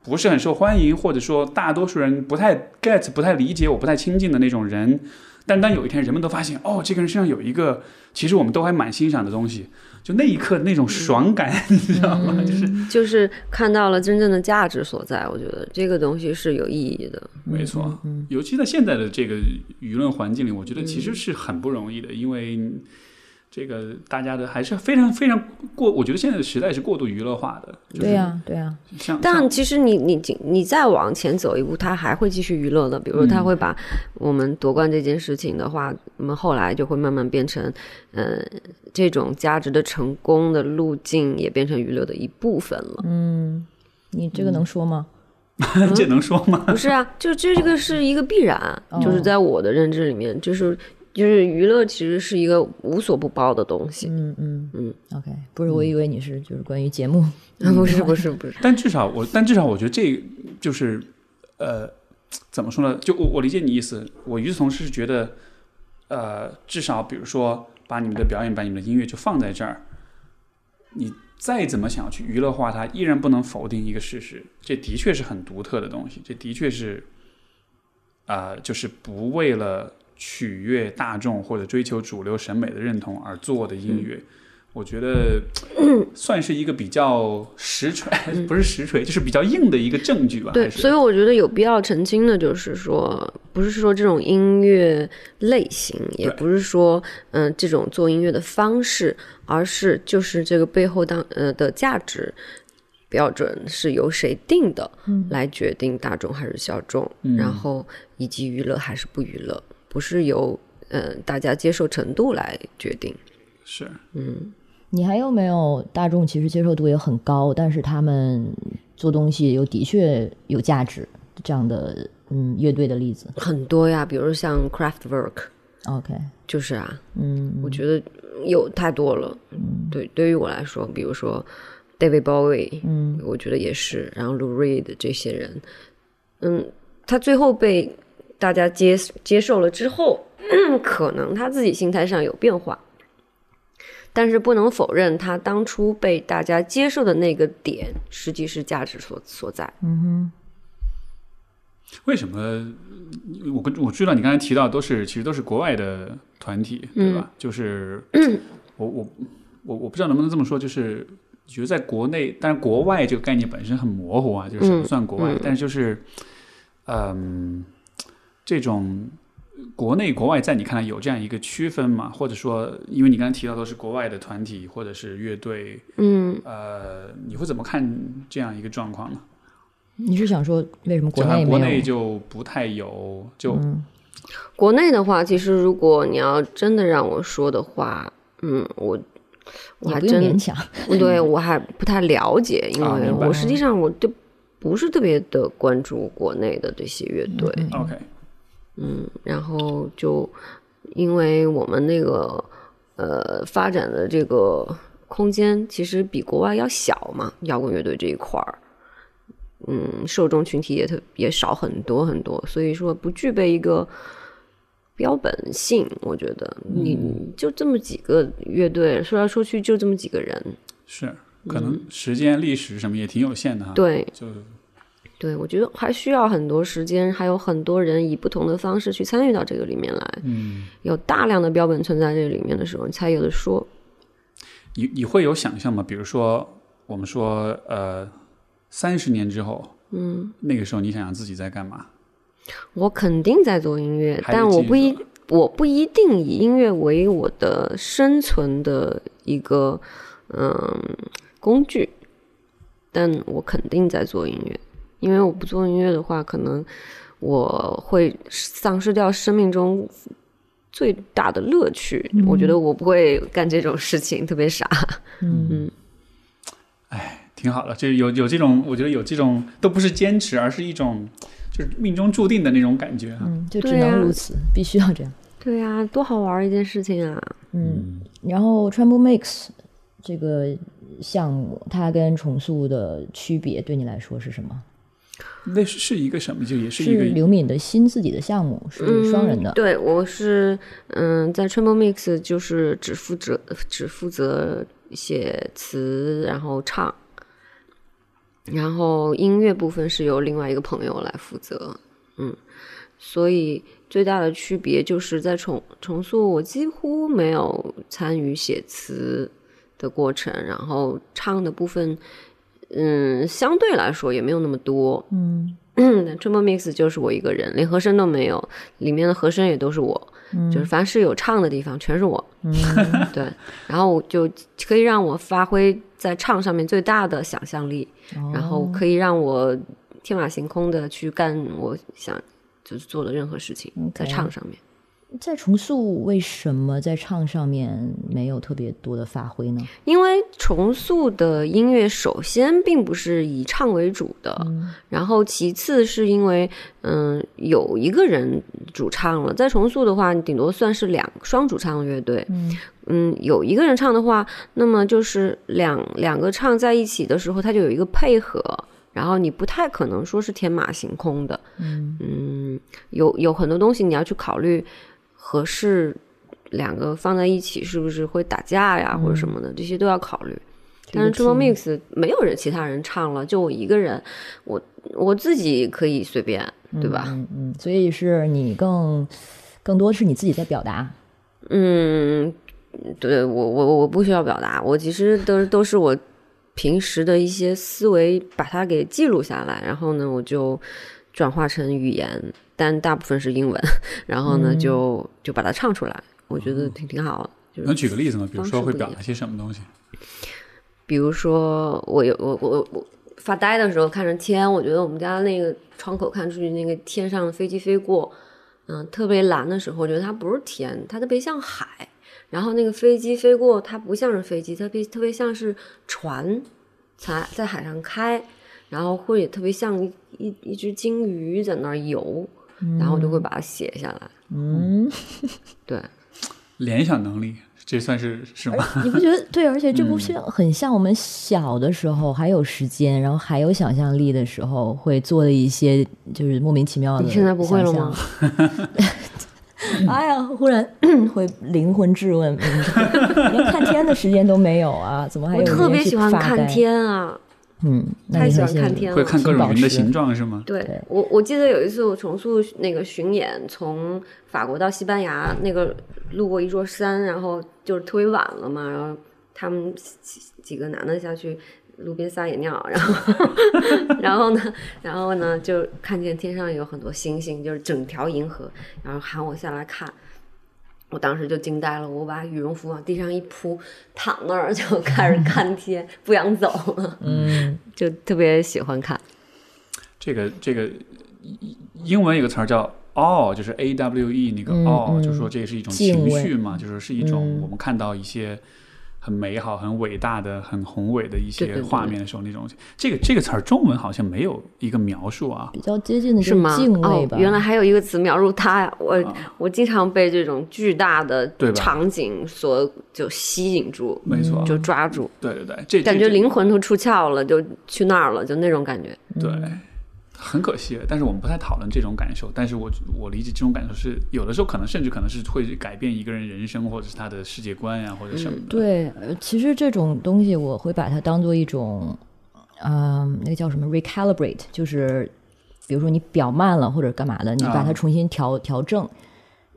不是很受欢迎，或者说大多数人不太 get、不太理解我、不太亲近的那种人。但当有一天人们都发现，哦，这个人身上有一个其实我们都还蛮欣赏的东西，就那一刻那种爽感，你知道吗？就是就是看到了真正的价值所在，我觉得这个东西是有意义的。没错，尤其在现在的这个舆论环境里，我觉得其实是很不容易的，因为这个大家的还是非常非常过，我觉得现在的时代是过度娱乐化的，就是对呀、对呀、像但其实你你你再往前走一步，他还会继续娱乐的。比如说，他会把我们夺冠这件事情的话，我们后来就会慢慢变成，呃，这种价值的成功的路径也变成娱乐的一部分了。嗯你这个能说吗？这能说吗？不是啊，就这这个是一个必然，就是在我的认知里面，就是就是娱乐其实是一个无所不包的东西。嗯嗯嗯，OK，不是，我以为你是就是关于节目，不是不是不是，但至少我，但至少我觉得这就是，呃，怎么说呢？就我我理解你意思，我与此同时是觉得，呃，至少比如说把你们的表演、把你们的音乐就放在这儿，你再怎么想去娱乐化它，依然不能否定一个事实，这的确是很独特的东西，这的确是，啊、就是不为了取悦大众或者追求主流审美的认同而做的音乐。我觉得 算是一个比较实锤，不是实锤，就是比较硬的一个证据吧。对，所以我觉得有必要澄清的就是说，不是说这种音乐类型，也不是说嗯、这种做音乐的方式，而是就是这个背后当呃的价值标准是由谁定的，来决定大众还是小众，然后以及娱乐还是不娱乐，不是由呃大家接受程度来决定。是嗯你还有没有大众其实接受度也很高，但是他们做东西又的确有价值这样的嗯乐队的例子很多呀，比如像 Craftwork，OK，就是啊，嗯，我觉得有太多了。对，对于我来说，比如说 David Bowie，嗯，我觉得也是。然后 Lou Reed 这些人，嗯，他最后被大家接接受了之后，可能他自己心态上有变化，但是不能否认他当初被大家接受的那个点，实际是价值所所在。嗯为什么？我跟我知道你刚才提到都是其实都是国外的团体，对吧？就是 我我我我不知道能不能这么说，就是觉得在国内，但是国外这个概念本身很模糊啊，就是什么算国外？但是就是嗯，这种国内国外在你看来有这样一个区分吗？或者说，因为你刚才提到都是国外的团体或者是乐队，嗯，呃，你会怎么看这样一个状况呢？你是想说为什么国内国内就不太有，就、嗯国内的话，其实如果你要真的让我说的话，嗯，我我也还真不勉强。对我还不太了解，因为我实际上我就不是特别的关注国内的这些乐队，OK，嗯，然后就因为我们那个呃发展的这个空间其实比国外要小嘛，摇滚乐队这一块儿，嗯，受众群体也特也少很多很多，所以说不具备一个标本性。我觉得你就这么几个乐队，说来说去就这么几个人，是可能时间、历史什么也挺有限的哈。，对，就对，我觉得还需要很多时间，还有很多人以不同的方式去参与到这个里面来。嗯，有大量的标本存在这里面的时候，你才有的说。你你会有想象吗？比如说，我们说呃，三十年之后，嗯，那个时候你想想自己在干嘛？我肯定在做音乐，但我不一我不一定以音乐为我的生存的一个嗯工具，但我肯定在做音乐，因为我不做音乐的话，可能我会丧失掉生命中最大的乐趣。我觉得我不会干这种事情，特别傻。嗯，哎挺好的，就是有有这种，我觉得有这种都不是坚持，而是一种就是命中注定的那种感觉啊。嗯，就只能如此，必须要这样。对呀、多好玩一件事情啊！嗯，然后 Tremble Mix 这个项目，它跟重塑的区别对你来说是什么？那是是一个什么？就也是一是个刘敏的新自己的项目，是双人的嗯。。对，我是嗯，在 Triple Mix 就是只负责只负责写词，然后唱，然后音乐部分是由另外一个朋友来负责。嗯，所以最大的区别就是在重重塑，我几乎没有参与写词的过程，然后唱的部分，嗯，相对来说也没有那么多。嗯 嗯 Triple Mix 就是我一个人，连和声都没有，里面的和声也都是我，就是凡是有唱的地方全是我。嗯 对，然后就可以让我发挥在唱上面最大的想象力，然后可以让我天马行空的去干我想就是做的任何事情，在唱上面。在重塑为什么在唱上面没有特别多的发挥呢？因为重塑的音乐首先并不是以唱为主的，然后其次是因为嗯有一个人主唱了，在重塑的话，你顶多算是两双主唱的乐队，嗯有一个人唱的话，那么就是两两个唱在一起的时候，它就有一个配合。然后你不太可能说是天马行空的，嗯有有很多东西你要去考虑合适两个放在一起是不是会打架呀，或者什么的，这些都要考虑。但是这 Triple 个 Mix 没有人其他人唱了，就我一个人，我我自己可以随便，对吧？嗯嗯，所以是你更更多是你自己在表达。嗯，对我我我不需要表达，我其实都都是我平时的一些思维，把它给记录下来，然后呢，我就转化成语言，但大部分是英文，然后呢，就就把它唱出来，我觉得挺挺好的。就是能举个例子吗？比如说会表达些什么东西？比如说，我有我我我发呆的时候看着天，我觉得我们家那个窗口看出去那个天上的飞机飞过，嗯，特别蓝的时候，我觉得它不是天，它特别像海。然后那个飞机飞过，它不像是飞机，它别特别像是船，在在海上开，然后会特别像一一一只金鱼在那儿游，然后我就会把它写下来。嗯，对，联想能力，这算是是吗？你不觉得对？而且这部像很像我们小的时候还有时间，然后还有想象力的时候会做的一些就是莫名其妙的。你现在不会了吗？哎呀，忽然 会灵魂质问，嗯 连看天的时间都没有啊？怎么还有我特别喜欢看。天啊。嗯，太喜欢看天了会看各种云的形状。是吗？对对我，我记得有一次我重塑那个巡演，从法国到西班牙，那个路过一座山，然后就是特别晚了嘛，然后他们几几个男的下去路边撒野尿，然后 然后呢，然后呢就看见天上有很多星星，就是整条银河，然后喊我下来看。我当时就惊呆了，我把羽绒服往地上一铺，躺那儿就开始 看天，不想走了，嗯，就特别喜欢看。这个这个英英文有个词儿叫 awe，就是 A W E 那个嗯 awe，、嗯就说这是一种情绪嘛，就是是一种嗯我们看到一些很美好、很伟大的、很宏伟的一些画面的时候，那种这个这个词儿中文好像没有一个描述啊。比较接近的是？敬畏吧。哦，原来还有一个词描述它呀！我、啊我经常被这种巨大的场景所就吸引住，没错，就抓住，对对对，这感觉灵魂都出窍了，就去那儿了，就那种感觉。对，很可惜，但是我们不太讨论这种感受。但是我我理解这种感受是有的时候可能甚至可能是会改变一个人人生，或者是他的世界观呀，或者什么的。对，呃其实这种东西我会把它当做一种，嗯、那个叫什么 recalibrate，就是比如说你表慢了或者干嘛的，你把它啊重新调调正，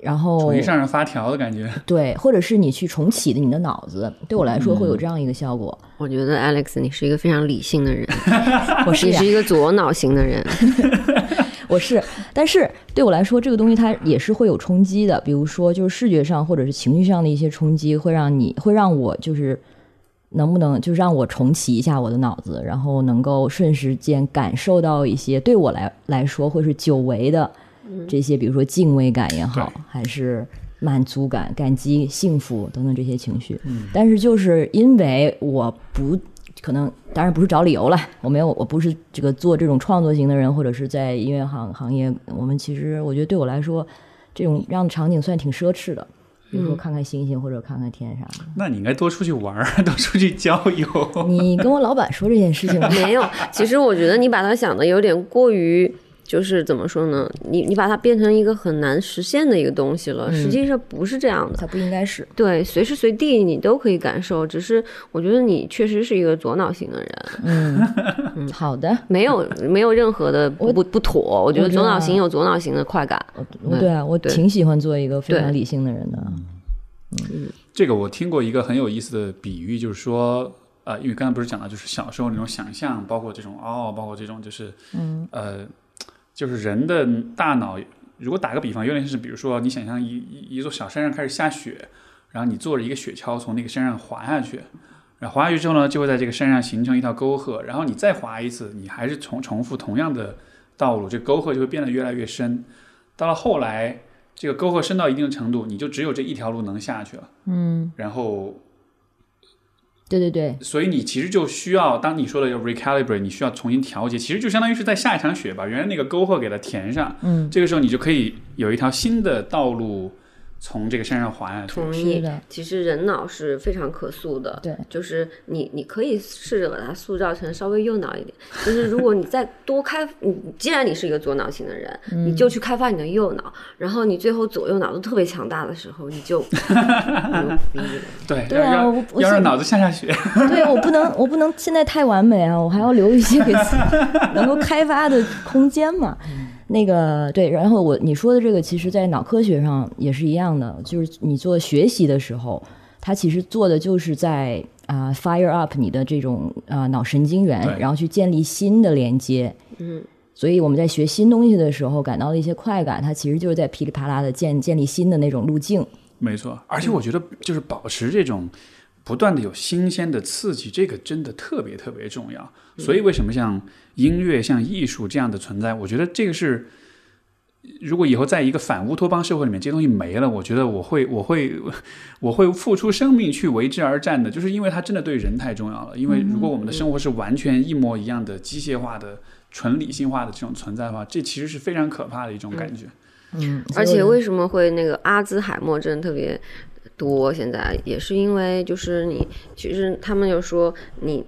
然后重新上上发条的感觉。对，或者是你去重启的你的脑子，对我来说会有这样一个效果。我觉得 Alex，你是一个非常理性的人，我是呀你是一个左脑型的人。我是，但是对我来说，这个东西它也是会有冲击的。比如说，就是视觉上或者是情绪上的一些冲击，会让你会让我就是能不能就让我重启一下我的脑子，然后能够瞬时间感受到一些对我来来说会是久违的这些，比如说敬畏感也好对，还是满足感、感激、幸福等等这些情绪。但是就是因为我不可能，当然不是找理由了，我没有，我不是这个做这种创作型的人，或者是在音乐行行业，我们其实我觉得对我来说，这种这样的场景算挺奢侈的。比如说看看星星或者看看天啥的。那你应该多出去玩儿，多出去郊游。你跟我老板说这件事情？没有，其实我觉得你把他想的有点过于，就是怎么说呢？你你把它变成一个很难实现的一个东西了，实际上不是这样的。它不应该是。对，随时随地你都可以感受，只是我觉得你确实是一个左脑型的人，嗯，好的，没有没有任何的不不不妥。我觉得左脑型有左脑型的快感。我对啊，我挺喜欢做一个非常理性的人的。嗯这个我听过一个很有意思的比喻，就是说，呃，因为刚才不是讲了，就是小时候那种想象，包括这种哦，包括这种就是，嗯，呃，就是人的大脑，如果打个比方，有点像是，比如说你想象一一一座小山上开始下雪，然后你坐着一个雪橇从那个山上滑下去，然后滑下去之后呢，就会在这个山上形成一条沟壑，然后你再滑一次，你还是重重复同样的道路，这沟壑就会变得越来越深，到了后来。这个沟壑深到一定程度，你就只有这一条路能下去了。嗯，然后，对对对，所以你其实就需要，当你说的要 recalibrate，你需要重新调节，其实就相当于是在下一场雪把原来那个沟壑给它填上。嗯，这个时候你就可以有一条新的道路从这个山上滑下去。同意的。其实人脑是非常可塑的，对就是你你可以试着把它塑造成稍微右脑一点。就是如果你再多开，你既然你是一个左脑型的人，嗯你就去开发你的右脑，然后你最后左右脑都特别强大的时候，你就 牛逼了。对，对啊要我要让脑子下下雪。对，我不能，我不能现在太完美啊，我还要留一些给自己能够开发的空间嘛。那个对，然后我你说的这个，其实在脑科学上也是一样的，就是你做学习的时候，它其实做的就是在啊、fire up 你的这种啊、脑神经元，然后去建立新的连接。嗯，所以我们在学新东西的时候感到的一些快感，它其实就是在噼里啪啦的建建立新的那种路径。没错，而且我觉得就是保持这种不断的有新鲜的刺激，这个真的特别特别重要。所以为什么像音乐、像艺术这样的存在，我觉得这个是。如果以后在一个反乌托邦社会里面，这些东西没了，我觉得我会，我会，我会付出生命去为之而战的，就是因为它真的对人太重要了。因为如果我们的生活是完全一模一样的、机械化的、纯理性化的这种存在的话，这其实是非常可怕的一种感觉。嗯，而且为什么会那个阿兹海默症特别多？现在也是因为就是你，其实他们就说你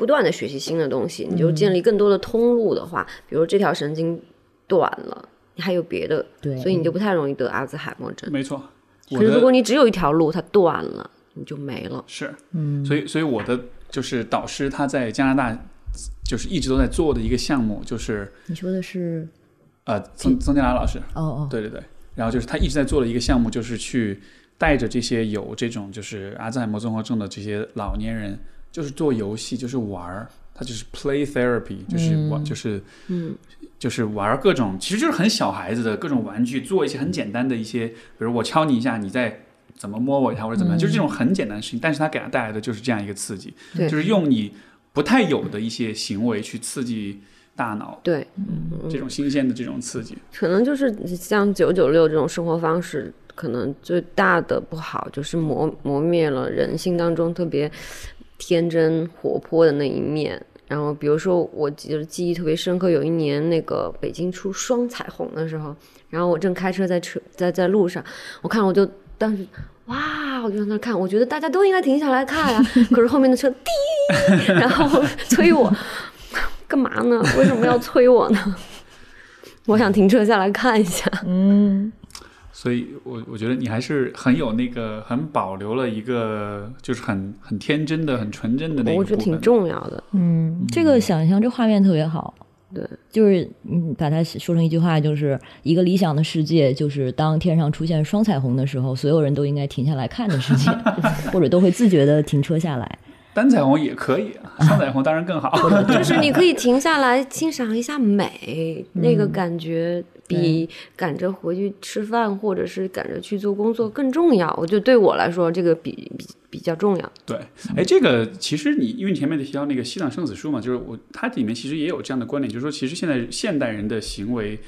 不断的学习新的东西，你就建立更多的通路的话，比如这条神经断了，你还有别的，对所以你就不太容易得阿兹海默症。没错，我可是如果你只有一条路，它断了，你就没了。是，嗯，所以，所以我的就是导师，他在加拿大就是一直都在做的一个项目，就是你说的是呃，曾曾建达老师，哦哦，对对对，然后就是他一直在做的一个项目，就是去带着这些有这种就是阿兹海默综合症的这些老年人，就是做游戏，就是玩儿，他就是 play therapy，就是玩，就是嗯，就是玩各种，其实就是很小孩子的各种玩具，做一些很简单的一些，比如我敲你一下，你再怎么摸我一下或者怎么样，就是这种很简单的事情，但是他给他带来的就是这样一个刺激，就是用你不太有的一些行为去刺激大脑，对，这种新鲜的这种刺激，可能就是像九九六这种生活方式，可能最大的不好就是磨磨灭了人性当中特别天真活泼的那一面。然后，比如说，我记得记忆特别深刻，有一年那个北京出双彩虹的时候，然后我正开车在车在在路上，我看我就当时哇，我就在那看，我觉得大家都应该停下来看呀、可是后面的车滴，然后催我，干嘛呢？为什么要催我呢？我想停车下来看一下。嗯，所以我我觉得你还是很有那个很保留了一个就是很很天真的、很纯真的那个我觉得挺重要的。嗯，这个想象这画面特别好。对，就是嗯，把它说成一句话，就是一个理想的世界，就是当天上出现双彩虹的时候，所有人都应该停下来看的世界，或者都会自觉的停车下来。单彩虹也可以，双彩虹当然更好。就是你可以停下来欣赏一下美，那个感觉比赶着回去吃饭或者是赶着去做工作更重要。我觉得对我来说，这个比比比较重要。对，哎，这个其实你因为你前面提到那个西藏生死书嘛，就是我它里面其实也有这样的观点，就是说其实现在现代人的行为，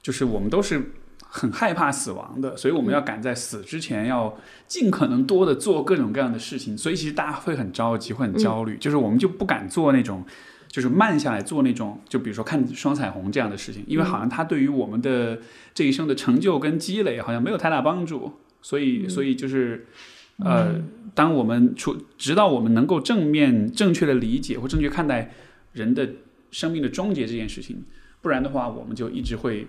就是我们都是很害怕死亡的，所以我们要赶在死之前要尽可能多的做各种各样的事情，所以其实大家会很着急，会很焦虑，就是我们就不敢做那种。就是慢下来做那种，就比如说看双彩虹这样的事情，因为好像它对于我们的这一生的成就跟积累好像没有太大帮助，所以所以就是呃，当我们出直到我们能够正面正确的理解或正确看待人的生命的终结这件事情，不然的话，我们就一直会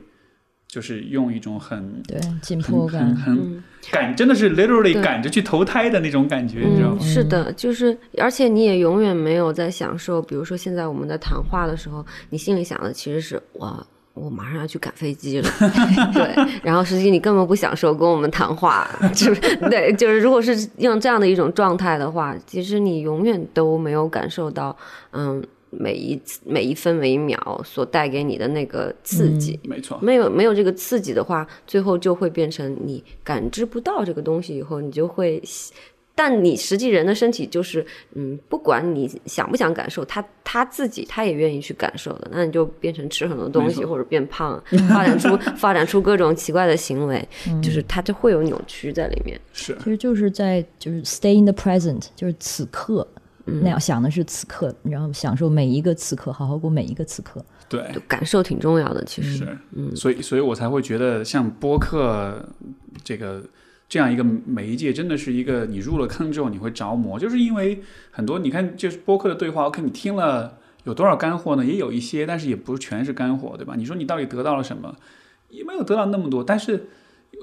就是用一种很对，紧迫感。很嗯赶，真的是 literally 赶着去投胎的那种感觉，你知道嗯，吗？是的，就是，而且你也永远没有在享受，比如说现在我们在谈话的时候，你心里想的其实是我。我马上要去赶飞机了，对，然后实际你根本不享受跟我们谈话，就是对，就是如果是用这样的一种状态的话，其实你永远都没有感受到，嗯，每一次每一分每一秒所带给你的那个刺激，没错，没有没有这个刺激的话，最后就会变成你感知不到这个东西以后，你就会。但你实际人的身体就是，嗯，不管你想不想感受，他他自己他也愿意去感受的，那你就变成吃很多东西或者变胖，发展出 发展出各种奇怪的行为，就是它就会有扭曲在里面。是其实就是在就是 stay in the present，就是此刻。那样想的是此刻，然后享受每一个此刻，好好过每一个此刻。对，感受挺重要的，其实。是，所以所以我才会觉得像播客这个这样一个媒介，真的是一个你入了坑之后你会着魔，就是因为很多你看就是播客的对话，OK，你听了有多少干货呢？也有一些，但是也不全是干货，对吧？你说你到底得到了什么？也没有得到那么多，但是。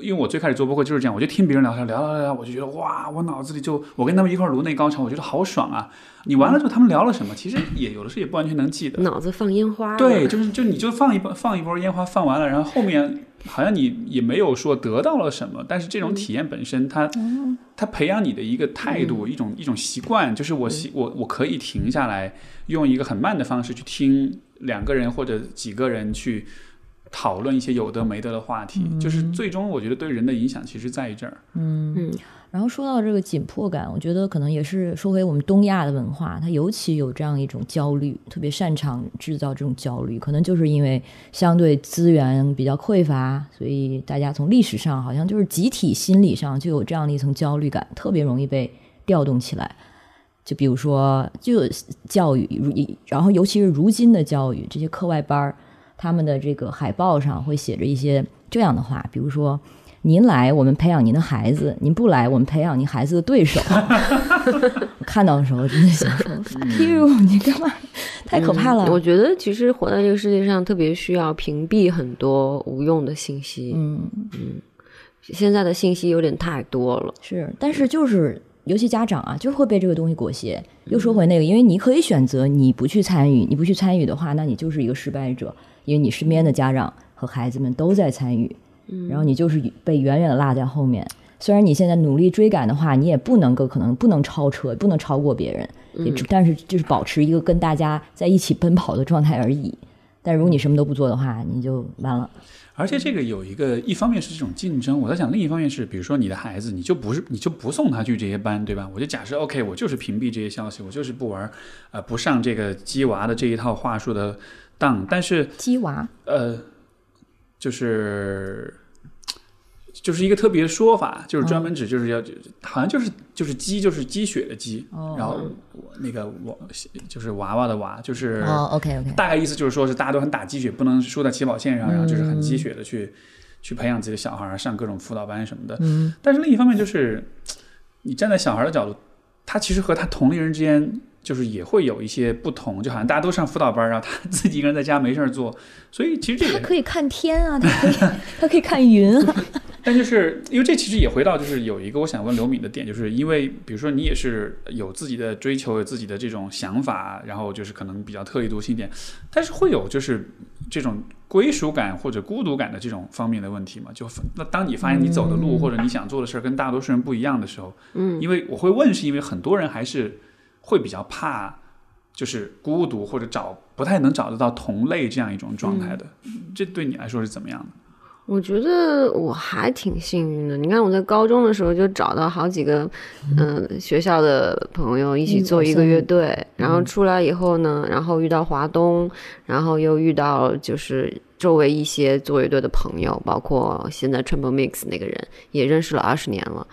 因为我最开始做播客就是这样，我就听别人聊天，聊聊聊聊，我就觉得哇，我脑子里就我跟他们一块儿颅内高潮，我觉得好爽啊！你完了之后，他们聊了什么？其实也有的时候也不完全能记得。脑子放烟花，对，就是就你就放一波放一波烟花放完了，然后后面好像你也没有说得到了什么，但是这种体验本身它，它培养你的一个态度，一种一种习惯，就是我习我我可以停下来，用一个很慢的方式去听两个人或者几个人去讨论一些有的没的的话题，就是最终我觉得对人的影响其实在于这儿。嗯，然后说到这个紧迫感，我觉得可能也是说回我们东亚的文化，它尤其有这样一种焦虑，特别擅长制造这种焦虑，可能就是因为相对资源比较匮乏，所以大家从历史上好像就是集体心理上就有这样的一层焦虑感，特别容易被调动起来。就比如说，就教育，如然后尤其是如今的教育，这些课外班儿，他们的这个海报上会写着一些这样的话，比如说。您来，我们培养您的孩子；您不来，我们培养您孩子的对手。我 看到的时候，真的想说 “fuck you”，你干嘛？太可怕了。我觉得其实活在这个世界上，特别需要屏蔽很多无用的信息。嗯，现在的信息有点太多了。是，但是就是，尤其家长啊，就会被这个东西裹挟。又说回那个，因为你可以选择你不去参与，你不去参与的话，那你就是一个失败者，因为你身边的家长和孩子们都在参与，然后你就是被远远的落在后面。虽然你现在努力追赶的话，你也不能够可能不能超车，不能超过别人，也只但是就是保持一个跟大家在一起奔跑的状态而已。但如果你什么都不做的话，你就完了。而且这个有一个，一方面是这种竞争，我在想，另一方面是，比如说你的孩子，你就不是，你就不送他去这些班，对吧？我就假设，OK，我就是屏蔽这些消息，我就是不玩，呃，不上这个鸡娃的这一套话术的当。但是，鸡娃，呃，就是就是一个特别说法，就是专门指就是要，好像就是就是鸡就是鸡血的鸡，哦然后那个娃就是娃娃的娃，就是哦，OK OK，大概意思就是说是大家都很打鸡血，不能输在起跑线上，然后就是很鸡血的去去培养自己的小孩，上各种辅导班什么的。嗯，但是另一方面就是，你站在小孩的角度，他其实和他同龄人之间就是也会有一些不同，就好像大家都上辅导班，然后他自己一个人在家没事儿做，所以其实这他可以看天啊，他可以 他可以看云啊。但就是因为这其实也回到就是有一个我想问刘敏的点，就是因为比如说你也是有自己的追求，有自己的这种想法，然后就是可能比较特立独行一点，但是会有就是这种归属感或者孤独感的这种方面的问题嘛？就那当你发现你走的路或者你想做的事儿跟大多数人不一样的时候，嗯，因为我会问，是因为很多人还是会比较怕。就是孤独或者找不太能找得到同类这样一种状态的，这对你来说是怎么样的？我觉得我还挺幸运的。你看我在高中的时候就找到好几个，嗯、学校的朋友一起做一个乐队，然后出来以后呢，然后遇到华东，然后又遇到就是周围一些做乐队的朋友，包括现在 Triple Mix 那个人也认识了二十年了。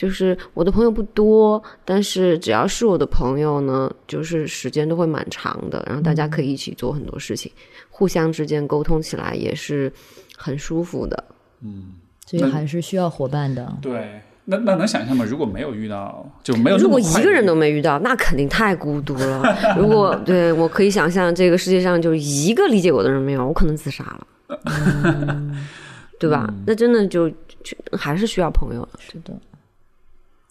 就是我的朋友不多，但是只要是我的朋友呢，就是时间都会蛮长的，然后大家可以一起做很多事情，互相之间沟通起来也是很舒服的。嗯所以还是需要伙伴的。对，那那能想象吗？如果没有遇到，就没有那如果一个人都没遇到，那肯定太孤独了。如果 对我可以想象，这个世界上就一个理解我的人没有，我可能自杀了，对吧？那真的就就还是需要朋友的。是的，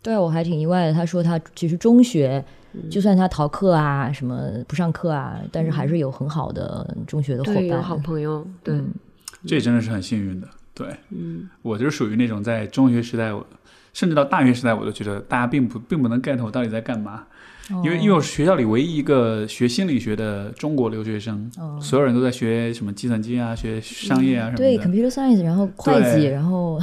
对我还挺意外的。他说他其实中学，就算他逃课啊，什么不上课啊，但是还是有很好的中学的伙伴。好朋友，对，嗯这真的是很幸运的。对嗯，我就是属于那种在中学时代，我甚至到大学时代，我都觉得大家并不并不能 get 我到底在干嘛。因为因为我是学校里唯一一个学心理学的中国留学生，哦所有人都在学什么计算机啊，学商业啊什么的。对 computer science，然后会计，然后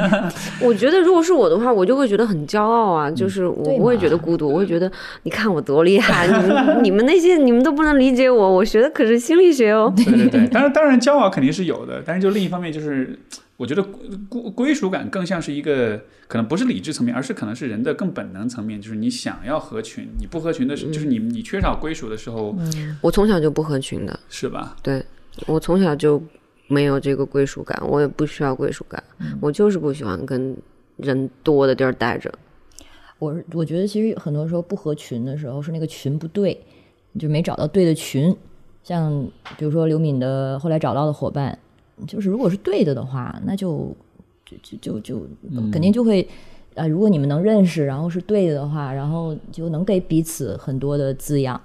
我觉得如果是我的话，我就会觉得很骄傲啊，就是我不会觉得孤独，我会觉得你看我多厉害，你们你们那些你们都不能理解我，我学的可是心理学哦。对对对，当然当然骄傲肯定是有的，但是就另一方面就是，我觉得归归属感更像是一个可能不是理智层面，而是可能是人的更本能层面，就是你想要合群，你不合群的时，就是你你缺少归属的时候，我从小就不合群的，是吧？对我从小就没有这个归属感，我也不需要归属感，我就是不喜欢跟人多的地儿待着。我我觉得其实很多时候不合群的时候是那个群不对，就没找到对的群。像比如说刘敏的后来找到的伙伴，就是如果是对的的话，那就就就就就肯定就会。啊，如果你们能认识，然后是对的话，然后就能给彼此很多的滋养，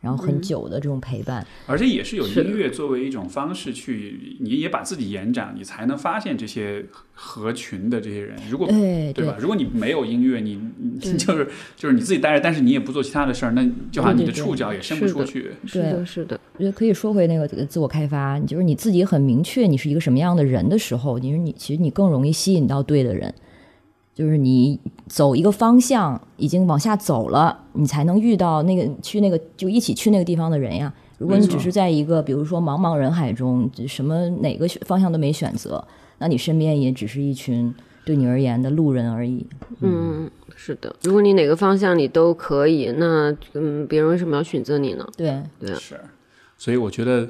然后很久的这种陪伴。而且也是有音乐作为一种方式去，你也把自己延展，你才能发现这些合群的这些人。如果对对吧？如果你没有音乐，你你 就是就是你自己待着，但是你也不做其他的事儿，那就好像你的触角也伸不出去。是的，是的，我觉得可以说回那个自我开发，就是你自己很明确你是一个什么样的人的时候，你说你其实你更容易吸引到对的人。就是你走一个方向，已经往下走了，你才能遇到那个去那个就一起去那个地方的人呀。如果你只是在一个比如说茫茫人海中，什么哪个方向都没选择，那你身边也只是一群对你而言的路人而已。嗯，是的。如果你哪个方向你都可以，那嗯，别人为什么要选择你呢？对，对啊是，所以我觉得，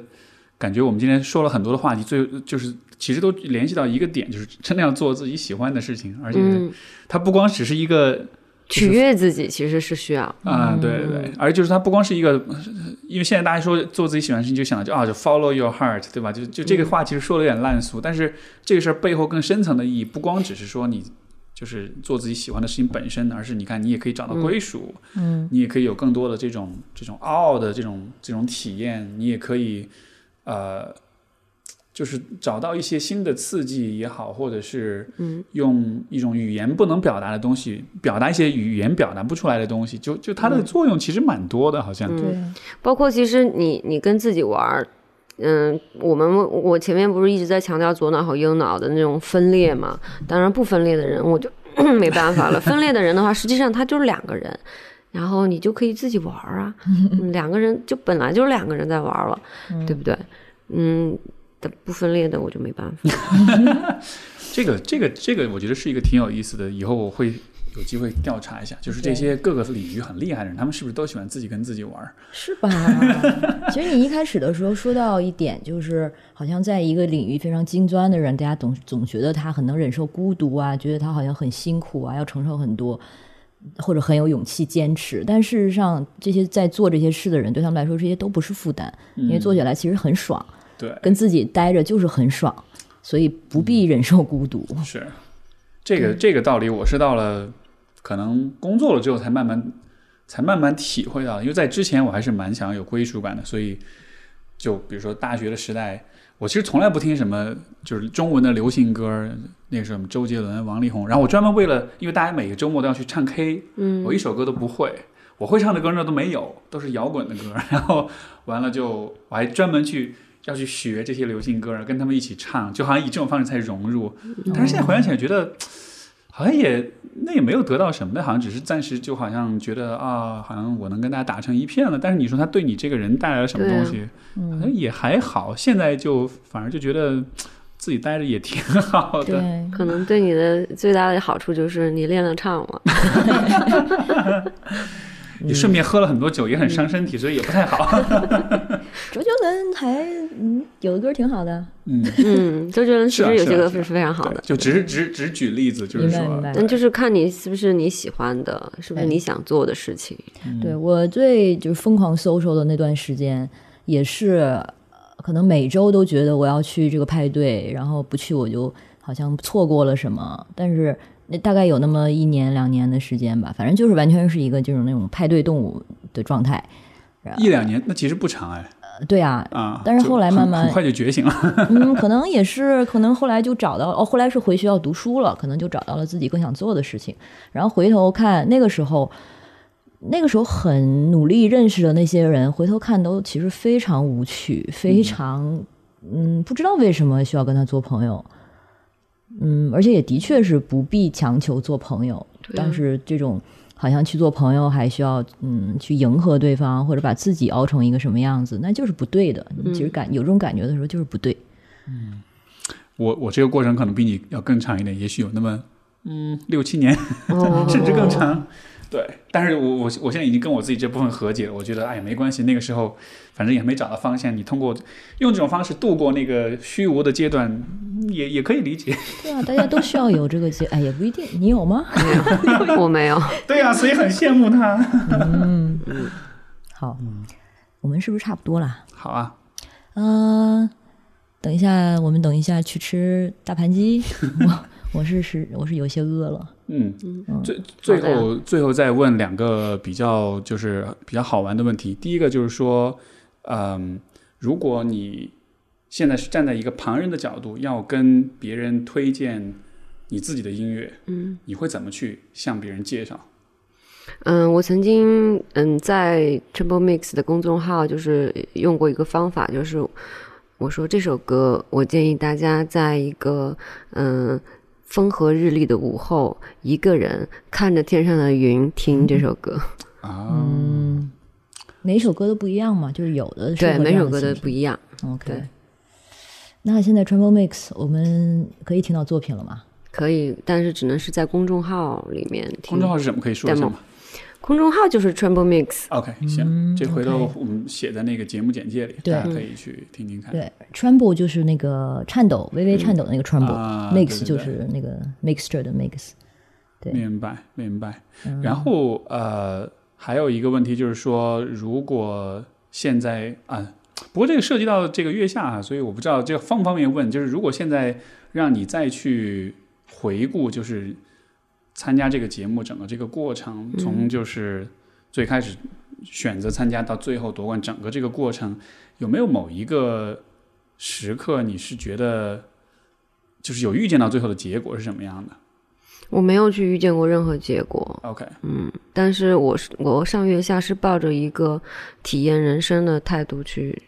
感觉我们今天说了很多的话题，最就是其实都联系到一个点，就是真的要做自己喜欢的事情，而且嗯，它不光只是一个取悦自己其实是需要。啊、对对对，而就是它不光是一个，因为现在大家说做自己喜欢的事情，就想就啊，就 follow your heart，对吧？就就这个话其实说的有点烂俗，但是这个事儿背后更深层的意义，不光只是说你就是做自己喜欢的事情本身，而是你看你也可以找到归属，嗯，你也可以有更多的这种这种傲的这种这种体验，你也可以呃。就是找到一些新的刺激也好，或者是嗯用一种语言不能表达的东西，表达一些语言表达不出来的东西，就就它的作用其实蛮多的，好像。嗯对，包括其实你你跟自己玩儿，嗯，我们我前面不是一直在强调左脑和右脑的那种分裂嘛？当然不分裂的人我就 没办法了，分裂的人的话，实际上他就是两个人。然后你就可以自己玩儿啊，嗯两个人就本来就是两个人在玩了，对不对？嗯，但不分裂的我就没办法。这个这个这个，我觉得是一个挺有意思的，以后我会有机会调查一下，就是这些各个领域很厉害的人，他们是不是都喜欢自己跟自己玩儿？是吧？其实你一开始的时候说到一点，就是好像在一个领域非常精钻的人，大家总总觉得他很能忍受孤独啊，觉得他好像很辛苦啊，要承受很多，或者很有勇气坚持。但事实上，这些在做这些事的人，对他们来说，这些都不是负担，因为做起来其实很爽，对，跟自己待着就是很爽，所以不必忍受孤独。是这个这个道理，我是到了可能工作了之后才慢慢才慢慢体会到，因为在之前我还是蛮想有归属感的，所以就比如说大学的时代，我其实从来不听什么就是中文的流行歌，那个什么周杰伦、王力宏，然后我专门为了，因为大家每个周末都要去唱 K，嗯我一首歌都不会。我会唱的歌呢都没有，都是摇滚的歌。然后完了就我还专门去要去学这些流行歌，跟他们一起唱，就好像以这种方式才融入。但是现在回想起来，觉得好像也那也没有得到什么，那好像只是暂时就好像觉得啊，好像我能跟大家打成一片了。但是你说他对你这个人带来了什么东西，好像也还好。现在就反而就觉得自己待着也挺好的。对，可能对你的最大的好处就是你练了唱了。你顺便喝了很多酒，也很伤身体，所以也不太好。周杰伦还嗯有的歌挺好的，嗯，嗯，周杰伦其实有些歌是非常好对的，就只是只只举例子，就是说但就是看你是不是你喜欢的，是不是你想做的事情。对我最就是疯狂 social 的那段时间，也是呃可能每周都觉得我要去这个派对，然后不去我就好像错过了什么。但是那大概有那么一年两年的时间吧，反正就是完全是一个这种那种派对动物的状态。一两年，那其实不长哎呃对啊，啊。但是后来慢慢很快就觉醒了。嗯，可能也是，可能后来就找到哦，后来是回学校读书了，可能就找到了自己更想做的事情。然后回头看那个时候，那个时候很努力认识的那些人，回头看都其实非常无趣，非常嗯，不知道为什么需要跟他做朋友。嗯，而且也的确是不必强求做朋友，对但是这种好像去做朋友还需要嗯去迎合对方，或者把自己熬成一个什么样子，那就是不对的。你其实感有这种感觉的时候，就是不对。嗯我我这个过程可能比你要更长一点，也许有那么嗯六七年，哦 甚至更长。对，但是我我我现在已经跟我自己这部分和解了，我觉得哎呀没关系，那个时候反正也没找到方向，你通过用这种方式度过那个虚无的阶段，嗯也也可以理解。对啊，大家都需要有这个阶，哎，也不一定，你有吗？没有，我没有。对啊、所以很羡慕他。嗯好，我们是不是差不多了？好啊，嗯、等一下，我们等一下去吃大盘鸡。我我是是我是有些饿了。嗯，最最后最后再问两个比较就是比较好玩的问题。第一个就是说，嗯，如果你现在是站在一个旁人的角度，要跟别人推荐你自己的音乐，嗯。你会怎么去向别人介绍？嗯，我曾经嗯在 Triple Mix 的公众号就是用过一个方法，就是我说这首歌，我建议大家在一个嗯风和日丽的午后，一个人看着天上的云听这首歌。啊，嗯，每首歌都不一样嘛，就是有的是对，每首歌都不一样。OK。那现在 Travel Mix 我们可以听到作品了吗？可以，但是只能是在公众号里面听。公众号是什么？可以说一下吗公众号就是 Tremble Mix。？OK，行，这回头我们写在那个节目简介里，对大家可以去听听看。对，Tremble 就是那个颤抖，微微颤抖的那个 Tremble，、Mix 就是那个 mixture 的 Mix。对明白，明白。嗯然后呃，还有一个问题就是说，如果现在啊，不过这个涉及到这个月下啊，所以我不知道这个方不方便问。就是如果现在让你再去回顾，就是参加这个节目整个这个过程，从就是最开始选择参加到最后夺冠，整个这个过程有没有某一个时刻你是觉得就是有预见到最后的结果是什么样的我没有去遇见过任何结果，？OK，嗯，但是我是我上月下是抱着一个体验人生的态度去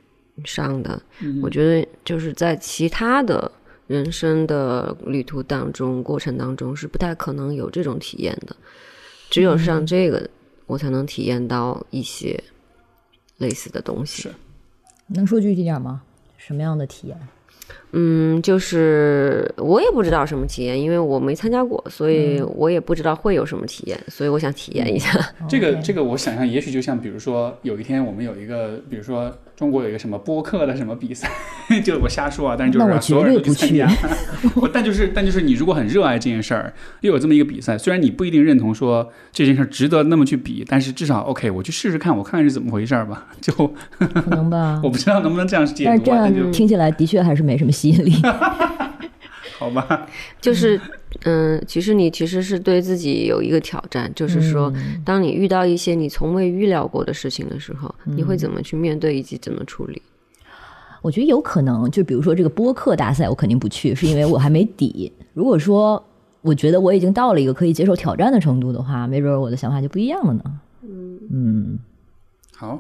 上的。嗯我觉得就是在其他的人生的旅途当中、过程当中是不太可能有这种体验的，只有上这个我才能体验到一些类似的东西。是能说具体点吗？什么样的体验？嗯，就是我也不知道什么体验，因为我没参加过，所以我也不知道会有什么体验，所以我想体验一下。这个这个，我想象也许就像，比如说有一天我们有一个，比如说中国有一个什么播客的什么比赛，就我瞎说啊，但是就是我所有人都绝对不参加。我但就是但就是你如果很热爱这件事儿，又有这么一个比赛，虽然你不一定认同说这件事儿值得那么去比，但是至少 OK，我去试试看，我看看是怎么回事儿吧。就可能吧 我。不知道能不能这样解但这读啊，但就样听起来的确还是没什么吸引力。好吧。就是，嗯，其实你其实是对自己有一个挑战，就是说，嗯当你遇到一些你从未预料过的事情的时候，你嗯会怎么去面对以及怎么处理？我觉得有可能，就比如说这个播客大赛，我肯定不去，是因为我还没底。如果说我觉得我已经到了一个可以接受挑战的程度的话，没准我的想法就不一样了呢。嗯，好，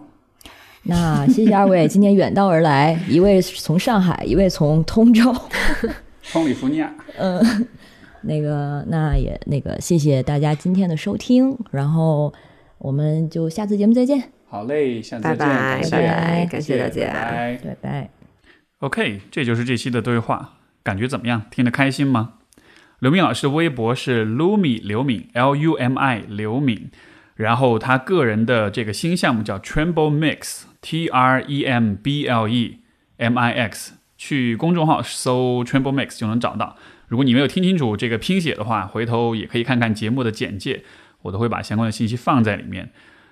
那谢谢二位今天远道而来，一位从上海，一位从通州。通里福尼亚，嗯那个，那也那个，谢谢大家今天的收听，然后我们就下次节目再见，好嘞，下次再见，拜拜感谢拜拜感谢大家拜拜拜拜。OK，这就是这期的对话，感觉怎么样？听得开心吗？刘敏老师的微博是 Lumi 刘敏 L U M I 刘敏，然后他个人的这个新项目叫 Tremble Mix T R E M B L E M I X，去公众号搜 Tremble Mix 就能找到。如果你没有听清楚这个拼写的话，回头也可以看看节目的简介，我都会把相关的信息放在里面。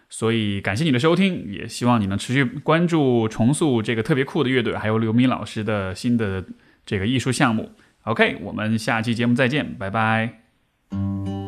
所以感谢你的收听，也希望你能持续关注重塑这个特别酷的乐队，还有刘敏老师的新的这个艺术项目。OK，我们下期节目再见，拜拜。